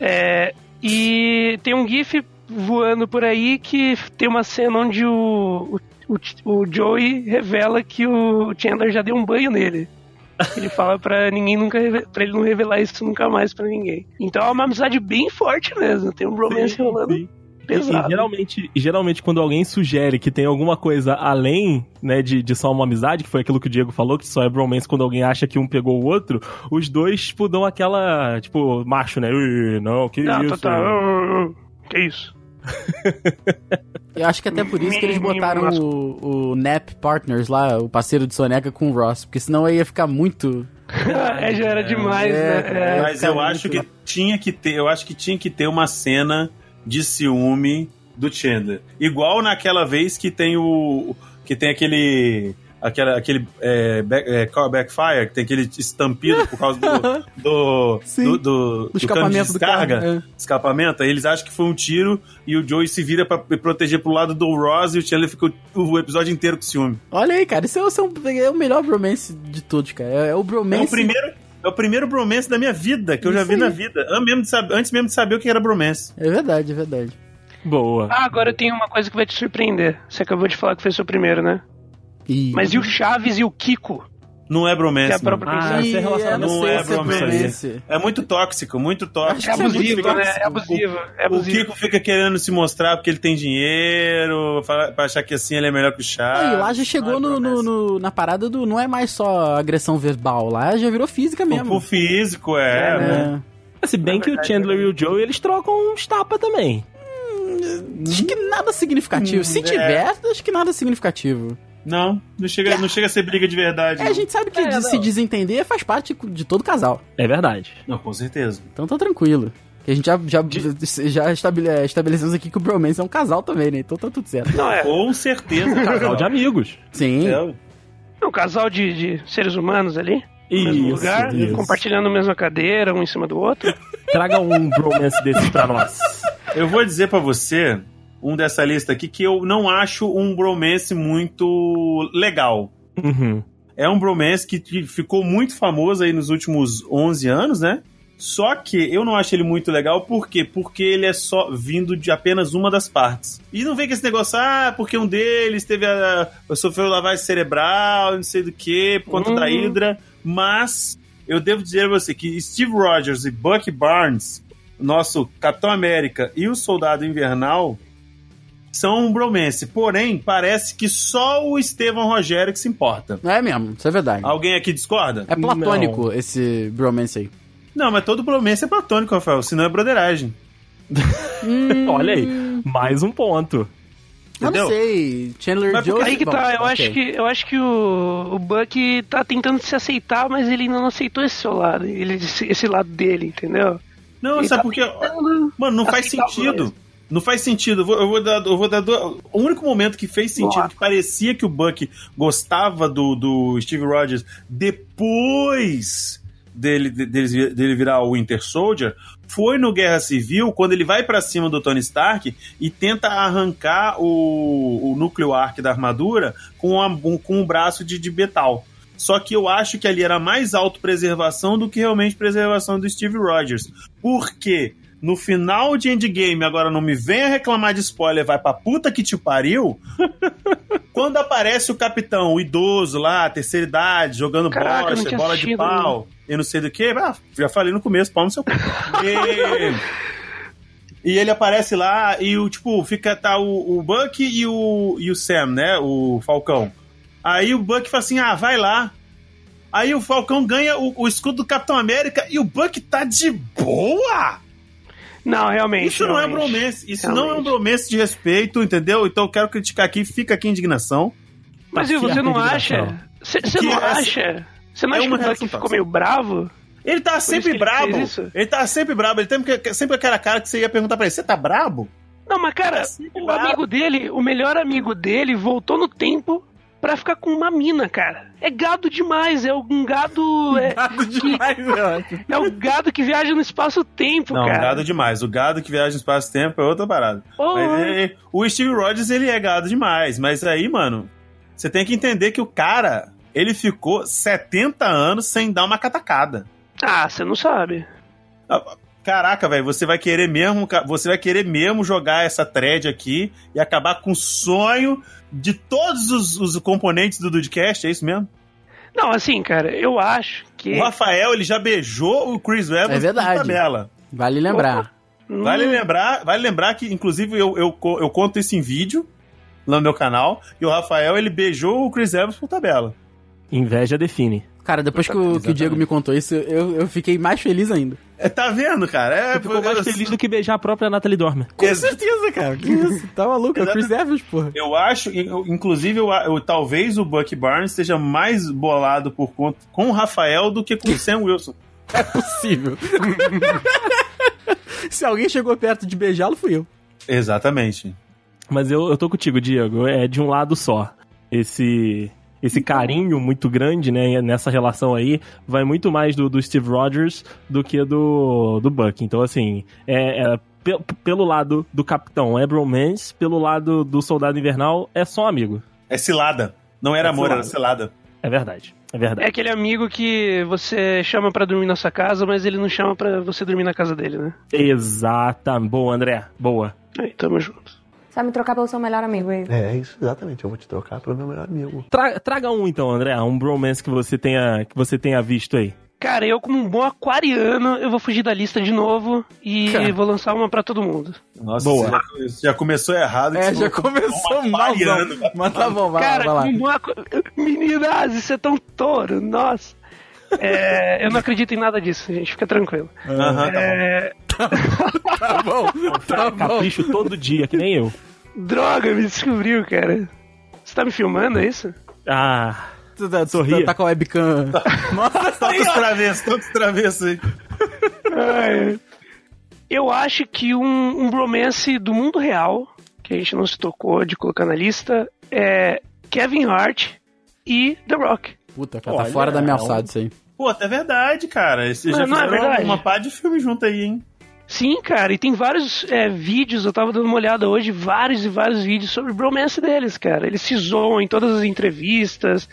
É, e tem um GIF voando por aí que tem uma cena onde o, o, o, Joey revela que o Chandler já deu um banho nele. Ele fala pra ninguém nunca pra ele não revelar isso nunca mais pra ninguém. Então é uma amizade bem forte mesmo. Tem um romance Sim, rolando sim. Pesado. e geralmente, geralmente, quando alguém sugere que tem alguma coisa além, né, de, de só uma amizade, que foi aquilo que o Diego falou, que só é bromance quando alguém acha que um pegou o outro, os dois, tipo, dão aquela, tipo, macho, né? "Ih, Não, que Não, isso? tá, tá. Que isso? Eu acho que até por isso que eles botaram o, o Nap Partners lá, o parceiro de Soneca com o Ross. Porque senão aí ia ficar muito. é, já era demais, É, né? É. Mas eu acho muito- que tinha que ter, eu acho que tinha que ter uma cena de ciúme do Chandler. Igual naquela vez que tem o que tem aquele aquela, aquele é, back, é, call backfire, que tem aquele estampido por causa do do, do, do, do cano de escapamento do carro, descarga, é. escapamento. Aí eles acham que foi um tiro e o Joey se vira pra proteger pro lado do Ross e o Chandler fica o, o episódio inteiro com ciúme. Olha aí, cara, isso é, isso é um- é o melhor bromance de todos, cara. É, é o É bromance. o primeiro é o primeiro bromance da minha vida, que eu já vi aí. na vida. Antes mesmo, de saber, antes mesmo de saber o que era bromance. É verdade, é verdade. Boa. Ah, agora eu tenho uma coisa que vai te surpreender. Você acabou de falar que foi seu primeiro, né? E... Mas e o Chaves e o Kiko? Não é bromance. Que é não. Ah, Ih, isso é relacionamento. eu Não sei é bromance. É muito tóxico, muito tóxico. É é abusivo, né? É abusivo. É O abusivo. Kiko fica querendo se mostrar porque ele tem dinheiro, pra achar que assim ele é melhor que o. Ah, e lá já chegou Não é no, no- bromance. no- na parada do. Não é mais só agressão verbal, lá já virou física O, mesmo. o físico, é. É. Se bem que o Chandler e o Joey, eles trocam uns tapa também. Acho que nada significativo. Se é. tiver, acho que nada significativo. Não, não chega, não chega a ser briga de verdade. É, não. a gente sabe que É, de- se desentender faz parte de todo casal. É verdade. Não, com certeza. Então tá tranquilo. Que a gente já, já, já estabele, é, estabelecemos aqui que o Bromance é um casal também, né? Então tá tudo certo. Não, é. Com certeza, Casal de amigos. Sim. É, um casal de, de seres humanos ali. No mesmo Isso, lugar, isso. compartilhando a mesma cadeira, um em cima do outro. Traga um bromance desses pra nós. Eu vou dizer pra você, um dessa lista aqui, que eu não acho um bromance muito legal. Uhum. É um bromance que ficou muito famoso aí nos últimos 11 anos, né? Só que eu não acho ele muito legal, por quê? Porque ele é só vindo de apenas uma das partes. E não vem com esse negócio, ah, porque um deles teve a. sofreu lavagem cerebral, não sei do que, por conta Uhum. da Hydra. Mas eu devo dizer a você que Steve Rogers e Bucky Barnes, nosso Capitão América e o Soldado Invernal, são um bromance. Porém, parece que só o Estevão Rogério que se importa. Não é mesmo, isso é verdade. Alguém aqui discorda? É platônico esse Bromance aí. Não, mas todo bromance é platônico, Rafael, senão é broderagem. Olha aí, mais um ponto. Eu Entendeu? não sei. Chandler Mas porque Jones. Aí que bom, tá, eu ok. acho que, eu acho que o, o Buck tá tentando se aceitar, mas ele ainda não aceitou esse seu lado, ele, esse, esse lado dele, entendeu? Não, Ele sabe tá por quê? tentando Mano, não faz sentido. mais. Não faz sentido. Eu vou, eu vou dar. Eu vou dar do- O único momento que fez sentido, Boa. que parecia que o Buck gostava do, do Steve Rogers depois dele, de- dele, dele virar o Winter Soldier, foi no Guerra Civil, quando ele vai pra cima do Tony Stark e tenta arrancar o, o núcleo arc da armadura com, a, com um braço de, de metal. Só que eu acho que ali era mais autopreservação do que realmente preservação do Steve Rogers. Por quê? No final de Endgame, agora não me venha reclamar de spoiler, vai pra puta que te pariu. quando aparece o capitão, o idoso lá, terceira idade, jogando Caraca, bocha, bola de pau, e não sei do que, ah, já falei no começo, pau no seu cu. E... E ele aparece lá e o tipo, fica tá o, o Buck e o, e o Sam, né? O Falcão. Aí o Buck fala assim: ah, vai lá. Aí o Falcão ganha o, o escudo do Capitão América e o Buck tá de boa! Não, realmente. Isso não é realmente. bromance. Isso não é um Realmente. bromance de respeito, entendeu? Então eu quero criticar aqui, fica aqui a indignação. Mas e Tá você não acha? Você não acha? Você não É acha que uma o Buck reação ficou meio bravo? Ele tá sempre ele brabo. Ele tá sempre brabo. Ele tem que- sempre aquela cara que você ia perguntar pra ele: você tá brabo? Não, mas cara, sempre o bravo. amigo dele, o melhor amigo dele, voltou no tempo pra ficar com uma mina, cara. É gado demais, é um gado. É, Gado demais, velho. é um gado que viaja no espaço-tempo, Não, cara. gado demais. O gado que viaja no espaço-tempo é outra parada. Porra. Mas é- o Steve Rogers, ele é gado demais. Mas aí, mano, você tem que entender que o cara, ele ficou 70 anos sem dar uma catacada. Ah, você não sabe. Caraca, velho, você vai querer mesmo, você vai querer mesmo jogar essa thread aqui e acabar com o sonho de todos os, os componentes do Dudcast, é isso mesmo? Não, assim, cara, eu acho que. O Rafael, ele já beijou o Chris Evans É verdade. por tabela. Vale lembrar. Hum, Vale lembrar, vale lembrar que, inclusive, eu, eu, eu conto isso em vídeo lá no meu canal. E o Rafael, ele beijou o Chris Evans por tabela. Inveja define. Cara, depois que o, que o Diego me contou isso, eu, eu fiquei mais feliz ainda. É, tá vendo, cara? É, Você ficou mais eu- feliz do que beijar a própria Natalie Dormer. Com certeza, cara. Que isso? Tá maluco? É o Chris Evans, porra. Eu acho, eu- inclusive, eu, eu- talvez o Bucky Barnes esteja mais bolado por conta com o Rafael do que com o Sam Wilson. É possível. Se alguém chegou perto de beijá-lo, fui eu. Exatamente. Mas eu, eu tô contigo, Diego. É de um lado só. Esse esse carinho muito grande, né, nessa relação aí, vai muito mais do, do Steve Rogers do que do, do Buck. Então, assim, é, é, pe- pelo lado do Capitão é bromance, pelo lado do Soldado Invernal é só amigo. É cilada. Não era É amor, era cilada. cilada. É verdade. É É verdade. aquele amigo que você chama pra dormir na sua casa, mas ele não chama pra você dormir na casa dele, né? Exata. Boa, André. Boa. Aí, tamo junto. Você vai me trocar pelo seu melhor amigo aí. É isso, exatamente. Eu vou te trocar pelo meu melhor amigo. Tra- traga um então, André, um bromance que você tenha que você tenha visto aí. Cara, eu como um bom aquariano, eu vou fugir da lista de novo e Cara. vou lançar uma pra todo mundo. Nossa, Boa. Você já, já começou errado. É, já começou um mal. Mas tá bom, vai Cara, lá, vai lá. um bom aqu... Meninas, isso é tão touro, nossa. É, eu não acredito em nada disso, gente, fica tranquilo. Aham, tá bom. É, Tá bom, tá bom. Capricho todo dia, que nem eu. droga, me descobriu, cara. Você tá me filmando, é isso? Ah, Tu tá, tu Sorria. tá com a webcam. Nossa, Tantos travessos, tantos travessos aí. Ai, Eu acho que um, um bromance do mundo real, que a gente não se tocou de colocar na lista, é Kevin Hart e The Rock. Puta, cara, tá Olha, fora da minha alçada isso aí. Pô, é verdade, cara. Esse Não, já não é verdade? uma pá de filme junto aí, hein? Sim, cara, e tem vários é, vídeos, eu tava dando uma olhada hoje, vários e vários vídeos sobre o bromance deles, cara. Eles se zoam em todas as entrevistas,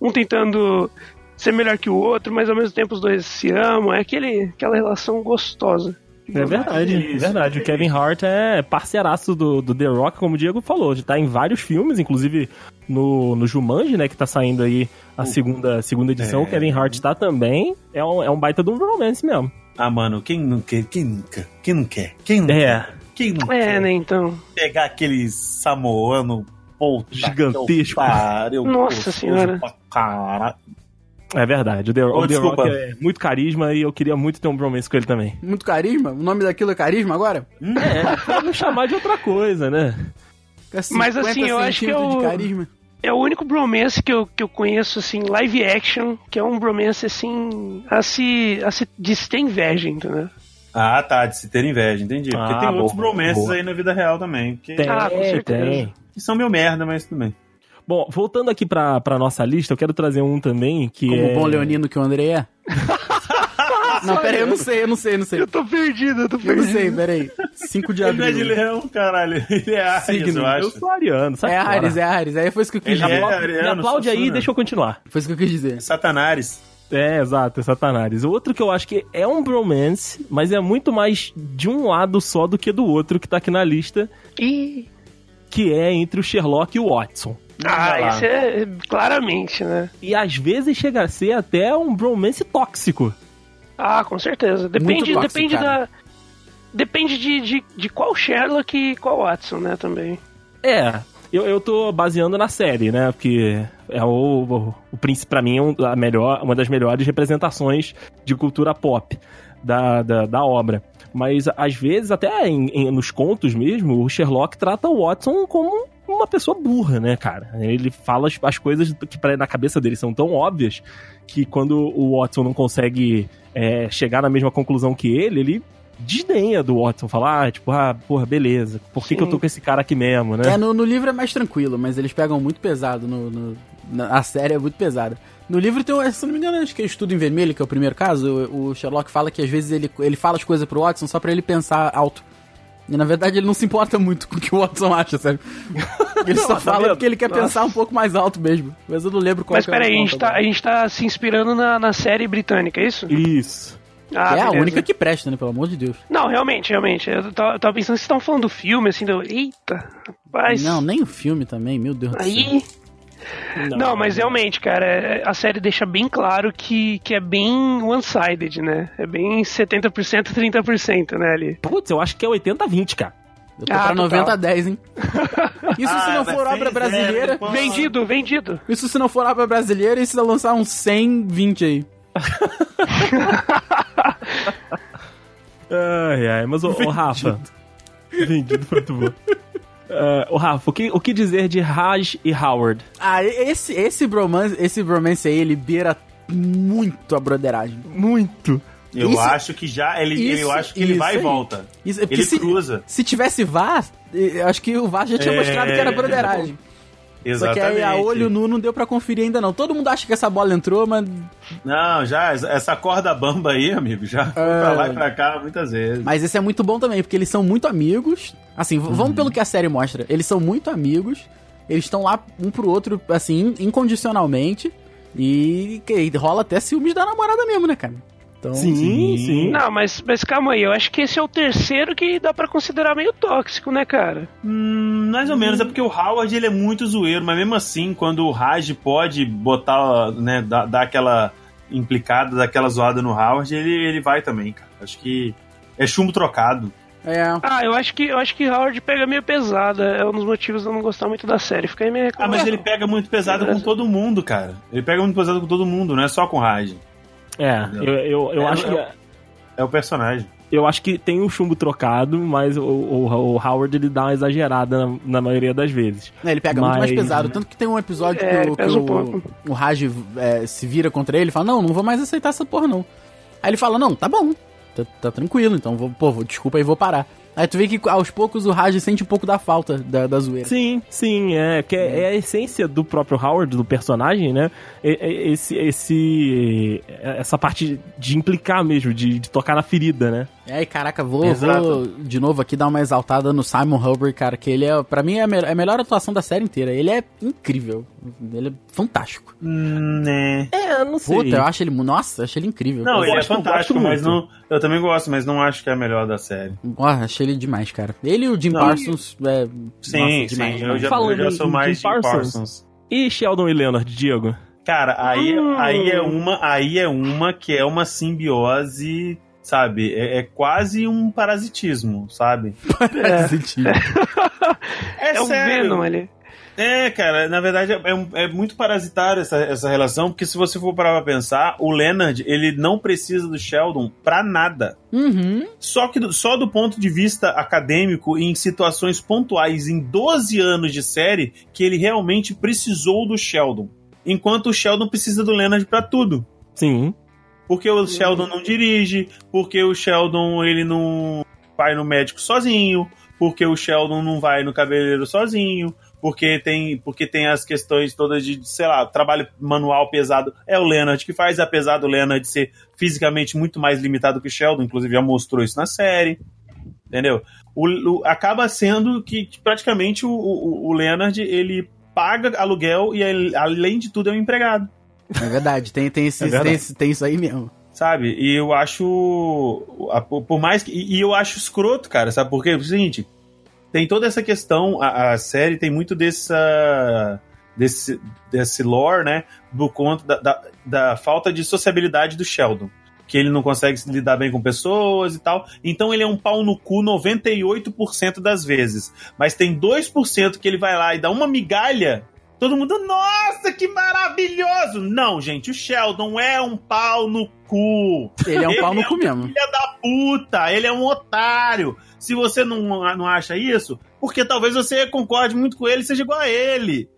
um tentando ser melhor que o outro, mas ao mesmo tempo os dois se amam. É aquele, aquela relação gostosa. É verdade, é verdade. O Kevin Hart é parceiraço do, do The Rock, como o Diego falou. Ele tá em vários filmes, inclusive no, no Jumanji, né, que tá saindo aí a segunda, segunda edição. É. O Kevin Hart tá também. É um, é um baita de um romance mesmo. Ah, mano, quem não quer? Quem nunca? Quem não quer? Quem não É. quer? Quem não É, quer né, então. pegar aquele samoano puta Gigantesco. pariu, Nossa gostoso senhora. caralho. É verdade. O The, Ô, o The. Rock é muito carisma e eu queria muito ter um bromance com ele também. Muito carisma? O nome daquilo é carisma agora? É, pra não chamar de outra coisa, né? É Mas 50 assim, eu acho que eu- de carisma. É o único bromance que eu, que eu conheço, assim, live action, que é um bromance, assim, a se, a se, de se ter inveja, entendeu? Ah, tá, de se ter inveja, entendi. Porque Ah, tem boa, outros bromances boa. aí na vida real também. Que, Tem, Ah, com certeza. tem. que são meio merda, mas tudo bem. Bom, voltando aqui pra, pra nossa lista, eu quero trazer um também que Como é... o bom leonino que o André é. não, pera aí, eu não sei, eu não sei, eu não sei. Eu tô perdido, eu tô Eu perdido. não sei, pera aí. 5 de Ele não é de abril. leão, caralho. Ele é Ares, Signo. eu Eu acho. sou ariano, sai É. Ares, é Ares. Aí foi isso que eu quis Ele dizer. é Me ariano, aplaude sou aí e deixa eu continuar. Foi isso que eu quis dizer. Satanares. É, exato, é Satanás. Outro que eu acho que é um bromance, mas é muito mais de um lado só do que do outro que tá aqui na lista, Ih, que é entre o Sherlock e o Watson. ah, esse é claramente, né? E às vezes chega a ser até um bromance tóxico. Ah, com certeza. Depende, depende cara. da. Depende de, de, de qual Sherlock e qual Watson, né, também. É, eu, eu tô baseando na série, né? Porque é o, o, o príncipe, pra mim, é a melhor, uma das melhores representações de cultura pop da, da, da obra. Mas às vezes, até em- em- nos contos mesmo, o Sherlock trata o Watson como uma pessoa burra, né, cara? Ele fala as, as coisas que pra, na cabeça dele são tão óbvias que quando o Watson não consegue é, chegar na mesma conclusão que ele, ele desdenha do Watson, fala, ah, tipo, ah, porra, beleza, por que, que eu tô com esse cara aqui mesmo, né? É, no, no livro é mais tranquilo, mas eles pegam muito pesado. No, no- na, a série é muito pesada. No livro tem, se não me engano, acho que é Estudo em Vermelho, que é o primeiro caso. O, o Sherlock fala que às vezes ele, ele fala as coisas pro Watson só pra ele pensar alto. E na verdade ele não se importa muito com o que o Watson acha, sabe? Ele só fala porque ele quer Nossa. pensar um pouco mais alto mesmo. Mas eu não lembro qual Mas que é o peraí, a gente, tá, a gente tá se inspirando na, na série britânica, é isso? Isso. Ah, é a beleza. única que presta, né? Pelo amor de Deus. Não, realmente, realmente. Eu tava, eu tava pensando, vocês estão falando do filme, assim, do. Eita, rapaz. Não, nem o filme também, meu Deus do céu. Aí. Não, mas realmente, cara, é- a série deixa bem claro que, que é bem one-sided, né? É bem 70%, 30%, né, ali. Putz, eu acho que é 80-20, cara. Eu tô Ah, pra total. 90 a 10, hein? Isso se Ah, não vai for obra zero, brasileira. pô. Vendido, vendido. Isso se não for obra brasileira, e se lançar uns 100, 20 aí. Ai, ai, mas o, Rafa. Vendido foi muito bom. É, o Rafa, o que, o que dizer de Raj e Howard? Ah, esse, esse bromance, esse bromance aí, ele beira muito a broderagem. Muito. Eu Isso- acho que já. Ele, isso- eu acho que ele vai e aí. volta. Isso, é Ele se, cruza. se tivesse VAR, eu acho que o VAR já tinha É, mostrado que era broderagem. Só que Exatamente. aí a olho nu não deu pra conferir ainda não. Todo mundo acha que essa bola entrou, mas Não, já, essa corda bamba aí, amigo, já foi É. pra lá e pra cá muitas vezes. Mas esse é muito bom também, porque eles são muito amigos. Assim, Uhum. vamos pelo que a série mostra. Eles são muito amigos. Eles estão lá um pro outro, assim, incondicionalmente. E, que rola até ciúmes da namorada mesmo, né, cara? Então, Sim, sim. Não, mas, mas calma aí, eu acho que esse é o terceiro que dá pra considerar meio tóxico, né, cara? Hum, mais ou menos, é porque o Howard ele é muito zoeiro, mas mesmo assim, quando o Raj pode botar, né, dar, dar aquela implicada, dar aquela zoada no Howard, ele, ele vai também, cara. Acho que é chumbo trocado. É. Ah, eu acho que eu acho que Howard pega meio pesada. É um dos motivos de eu não gostar muito da série. Fica aí meio Ah, mas ele pega muito pesado com todo mundo, cara. Ele pega muito pesado com todo mundo, não é só com o Raj. É, eu, eu, eu É, acho que. é- É o personagem. Eu acho que tem um chumbo trocado, mas o, o, o Howard ele dá uma exagerada na, na maioria das vezes. É, ele pega muito mais Mas- pesado. Tanto que tem um episódio É, que, o, que um o, o Raj é, se vira contra ele e fala: Não, não vou mais aceitar essa porra, não. Aí ele fala: Não, tá bom. tá, tá tranquilo, então vou, pô, vou, desculpa aí, vou parar. Aí tu vê que aos poucos o Raj sente um pouco da falta da, da zoeira. Sim, sim, é que é, é a essência do próprio Howard, do personagem, né? É- é Esse, esse, essa parte de implicar mesmo, de, de tocar na ferida, né? É, e caraca, vou, vou de novo aqui dar uma exaltada no Simon Hubbard, cara, que ele é, pra mim, é a, me- é a melhor atuação da série inteira. Ele é incrível. Ele é fantástico. Hum, né. É, não sei. Puta, eu acho ele, nossa, eu acho ele incrível. Não, Eu ele é gosto- eu fantástico, mas muito. não. Eu também gosto, mas não acho que é a melhor da série. Porra, achei ele demais, cara. Ele e o Jim Não, Parsons, é, Sim, nossa, sim. demais, eu, já, Falando eu já sou em mais Jim Jim Parsons. Parsons. E Sheldon e Leonard, Diego? Cara, aí, Hum. aí é uma, aí é uma que é uma simbiose, sabe? É, é quase um parasitismo, sabe? Sentido. É, É o sério. Venom ali. É, cara, na verdade é, um- é muito parasitário essa, essa relação, porque se você for parar pra pensar, o Leonard, ele não precisa do Sheldon pra nada. Uhum. Só que do- só do ponto de vista acadêmico, em situações pontuais, em 12 anos de série, que ele realmente precisou do Sheldon. Enquanto o Sheldon precisa do Leonard pra tudo. Sim. Porque o Sheldon não dirige, porque o Sheldon ele não vai no médico sozinho, porque o Sheldon não vai no cabeleireiro sozinho, porque tem, porque tem as questões todas de, sei lá, trabalho manual pesado. É o Leonard que faz, apesar do Leonard ser fisicamente muito mais limitado que o Sheldon, inclusive já mostrou isso na série. Entendeu? O, o- acaba sendo que praticamente o, o, o Leonard ele paga aluguel e ele, além de tudo é um empregado. É verdade, tem, tem, esse, É verdade. tem, esse- tem isso aí mesmo. Sabe? E eu acho. Por mais que. E eu acho escroto, cara, sabe por quê? É o seguinte: tem toda essa questão, a, a série tem muito dessa. Desse, desse lore, né? Do conto da, da, da falta de sociabilidade do Sheldon. Que ele não consegue se lidar bem com pessoas e tal. Então ele é um pau no cu 98% das vezes. Mas tem 2% que ele vai lá e dá uma migalha Todo mundo, nossa, que maravilhoso! Não, gente, o Sheldon é um pau no cu. Ele é um pau no Ele cu mesmo. Filha da puta, ele é um otário. Se você não, não acha isso, porque talvez você concorde muito com ele e seja igual a ele.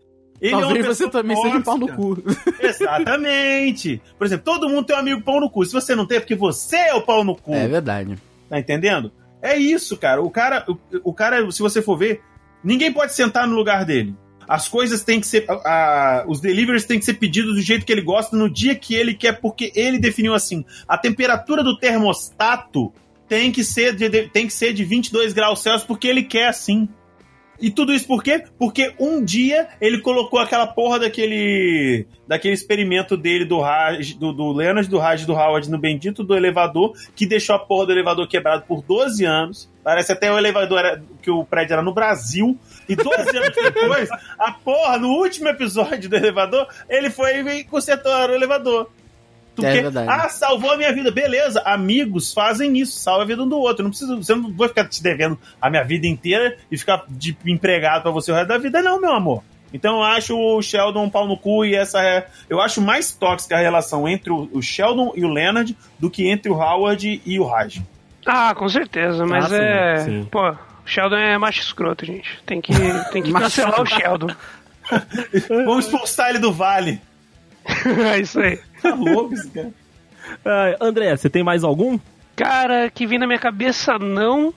Ele é Talvez você pessoa também seja um pau no tóxica. cu. Exatamente. Por exemplo, todo mundo tem um amigo pau no cu. Se você não tem, é porque você é o pau no cu. É verdade. Tá entendendo? É isso, cara. O cara, o, o cara, se você for ver, ninguém pode sentar no lugar dele. As coisas têm que ser. a- a- os deliveries têm que ser pedidos do jeito que ele gosta, no dia que ele quer, porque ele definiu assim. A temperatura do termostato tem que ser de, tem que ser de 22 graus Celsius, porque ele quer assim. E tudo isso por quê? Porque um dia ele colocou aquela porra daquele daquele experimento dele do Raj, do, do Leonard, do Raj do Howard no bendito do elevador, que deixou a porra do elevador quebrado por 12 anos. Parece até o elevador era, que o prédio era no Brasil. E 12 anos depois, a porra, no último episódio do elevador, ele foi e consertou o elevador. Tu É quer- verdade. ah, salvou a minha vida. Beleza, amigos fazem isso, salva a vida um do outro. Não precisa, você não vai ficar te devendo a minha vida inteira e ficar de empregado pra você o resto da vida, não, meu amor. Então eu acho o Sheldon um pau no cu e essa é. Eu acho mais tóxica a relação entre o Sheldon e o Leonard do que entre o Howard e o Raj. Ah, com certeza, mas Ah, sim, é. sim. Pô, o Sheldon é macho escroto, gente. Tem que, tem que cancelar o Sheldon. Vamos expulsar ele do vale. é isso aí. Tá louco esse cara. Ah, André, você tem mais algum? Cara, que vem na minha cabeça não,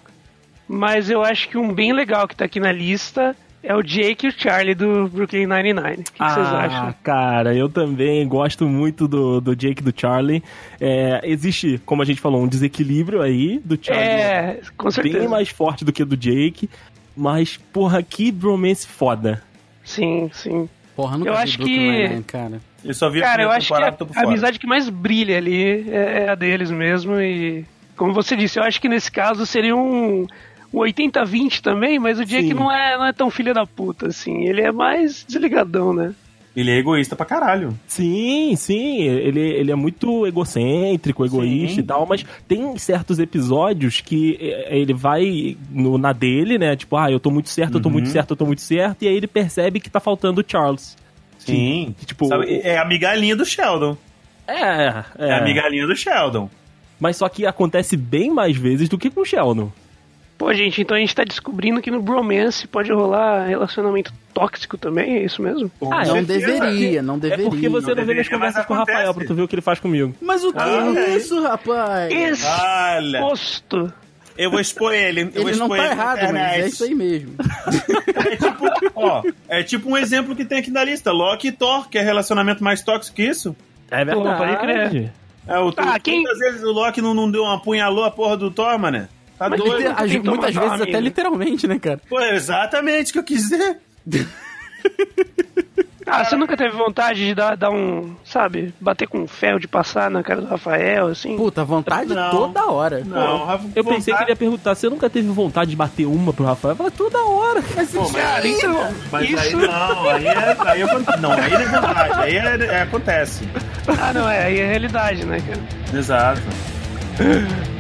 mas eu acho que um bem legal que tá aqui na lista é o Jake e o Charlie do Brooklyn Nine-Nine. O que, que vocês ah, acham? cara, eu também gosto muito do, do Jake e do Charlie. É, existe, como a gente falou, um desequilíbrio aí do Charlie. É, com certeza. bem mais forte do que do Jake. Mas, porra, que bromance foda. Sim, sim. Porra, nunca Eu vi acho Brooklyn que- Nine-Nine, cara. Eu só vi a Cara, eu acho que temporada, a, a amizade que mais brilha ali é, é a deles mesmo. E, como você disse, eu acho que nesse caso seria um, um 80-20 também, mas o Jake Sim. não é, não é tão filho da puta, assim. Ele é mais desligadão, né? Ele é egoísta pra caralho. Sim, sim, ele, ele é muito egocêntrico, egoísta Sim. e tal, mas tem certos episódios que eh, ele vai no, na dele, né? Tipo, ah, eu tô muito certo, eu tô Uhum. muito certo, eu tô muito certo, e aí ele percebe que tá faltando o Charles. Sim. Que, tipo, Sabe, é a migalhinha do Sheldon. é, é, É. a migalhinha do Sheldon. Mas só que acontece bem mais vezes do que com o Sheldon. Pô, gente, então a gente tá descobrindo que no bromance pode rolar relacionamento tóxico também, é isso mesmo? Ah, não é, deveria, não é deveria. porque você não, vê deveria, minhas conversas com o Rafael pra tu ver o que ele faz comigo. Mas o que Ah, é isso, rapaz? Olha, Exposto. Eu vou expor ele. Eu vou Ele não tá ele errado, mas é isso aí mesmo. É tipo, ó, é tipo um exemplo que tem aqui na lista. Loki e Thor, que é relacionamento mais tóxico que isso. É Pô, pode verdade. crer. É, o, Ah, quem- Quantas vezes o Loki não, não deu uma punhalou a porra do Thor, mané? Tá Mas doido? muitas vezes até literalmente, né, cara? Pô, é exatamente o que eu quis dizer. Ah, você nunca teve vontade de dar, dar um, sabe, bater com ferro de passar na cara do Rafael, assim? Puta, vontade Não. toda hora. Não, Rafa, Eu pensei que ele ia perguntar, você nunca teve vontade de bater uma pro Rafael? Eu falei, toda hora. Cara, então, Mas aí isso... não, aí é, aí é, não, aí não é vontade, aí é, é- acontece. Ah, não, é, aí é realidade, né, cara? Exato.